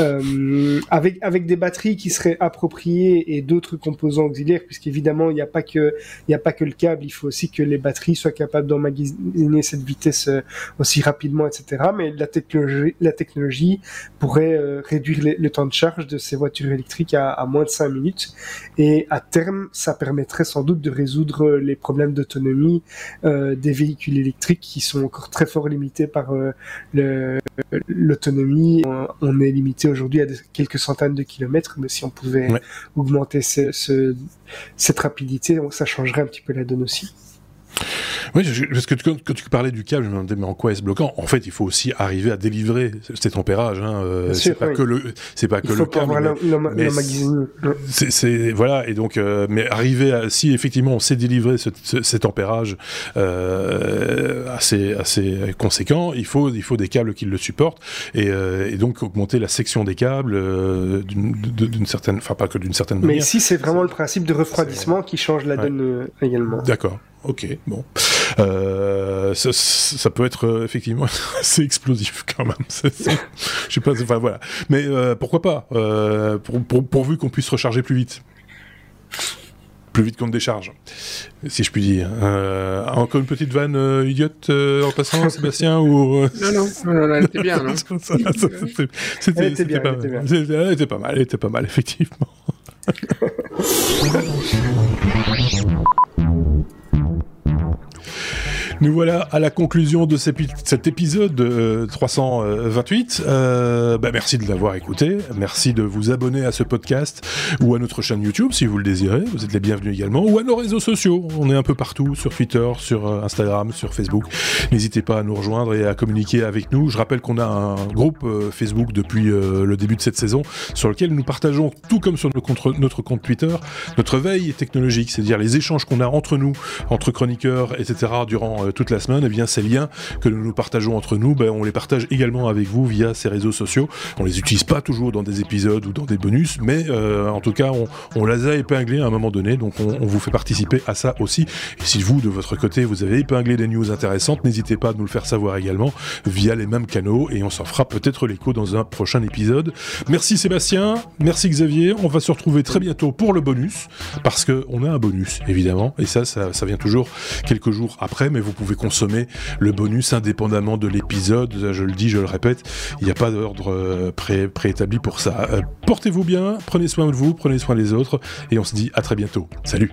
[SPEAKER 3] Euh, avec avec des batteries qui seraient appropriées et d'autres composants auxiliaires, puisqu'évidemment il n'y a pas que a pas que le câble, il faut aussi que les batteries soient capables d'emmagasiner cette vitesse aussi rapidement, etc. Mais la technologie la technologie pourrait réduire le temps de charge de ces voitures électriques à, à moins de 5 minutes et à terme ça permettrait sans doute de résoudre les problèmes d'autonomie des véhicules électriques qui sont encore très fort limités par euh, l'autonomie. On, est limité aujourd'hui à quelques centaines de kilomètres, mais si on pouvait augmenter cette rapidité, ça changerait un petit peu la donne aussi.
[SPEAKER 1] Oui, parce que quand tu parlais du câble, je me demandais mais en quoi est-ce bloquant? En fait, il faut aussi arriver à délivrer ces tempérages. Hein. Euh, c'est pas, que le, c'est pas que le câble. C'est voilà et donc euh, mais arriver à si effectivement on sait délivrer ce, ces tempérages euh, assez assez conséquents, il faut il faut des câbles qui le supportent et, et donc augmenter la section des câbles d'une certaine, enfin pas que d'une certaine manière.
[SPEAKER 3] Mais ici, c'est vraiment le principe de refroidissement qui change la donne également.
[SPEAKER 1] D'accord. Ok, bon. Euh, ça, ça, peut être euh, effectivement assez explosif quand même. Je sais pas, enfin voilà. Mais euh, pourquoi pas euh, pour, pour, Pourvu qu'on puisse recharger plus vite. Plus vite qu'on décharge, si je puis dire. Euh, encore une petite vanne euh, idiote en passant, Sébastien ou
[SPEAKER 2] Non, non, non, non, elle était bien, non
[SPEAKER 1] C'était pas, mal. Elle était pas mal, elle était pas mal, effectivement. Nous voilà à la conclusion de cet épisode 328. Euh, euh, bah merci de l'avoir écouté. Merci de vous abonner à ce podcast ou à notre chaîne YouTube si vous le désirez. Vous êtes les bienvenus également. Ou à nos réseaux sociaux. On est un peu partout sur Twitter, sur euh, Instagram, sur Facebook. N'hésitez pas à nous rejoindre et à communiquer avec nous. Je rappelle qu'on a un groupe Facebook depuis le début de cette saison sur lequel nous partageons, tout comme sur notre compte Twitter, notre veille technologique, c'est-à-dire les échanges qu'on a entre nous, entre chroniqueurs, etc., durant pendant toute la semaine, et eh bien ces liens que nous partageons entre nous, ben, on les partage également avec vous via ces réseaux sociaux. On les utilise pas toujours dans des épisodes ou dans des bonus, mais en tout cas, on, les a épinglés à un moment donné, donc on, vous fait participer à ça aussi. Et si vous, de votre côté, vous avez épinglé des news intéressantes, n'hésitez pas à nous le faire savoir également via les mêmes canaux et on s'en fera peut-être l'écho dans un prochain épisode. Merci Sébastien, merci Xavier. On va se retrouver très bientôt pour le bonus parce que on a un bonus évidemment et ça, ça, vient toujours quelques jours après, mais vous pouvez consommer le bonus indépendamment de l'épisode. Je le dis, je le répète, il n'y a pas d'ordre euh, pré préétabli pour ça. Euh, portez-vous bien, prenez soin de vous, prenez soin des autres et on se dit à très bientôt. Salut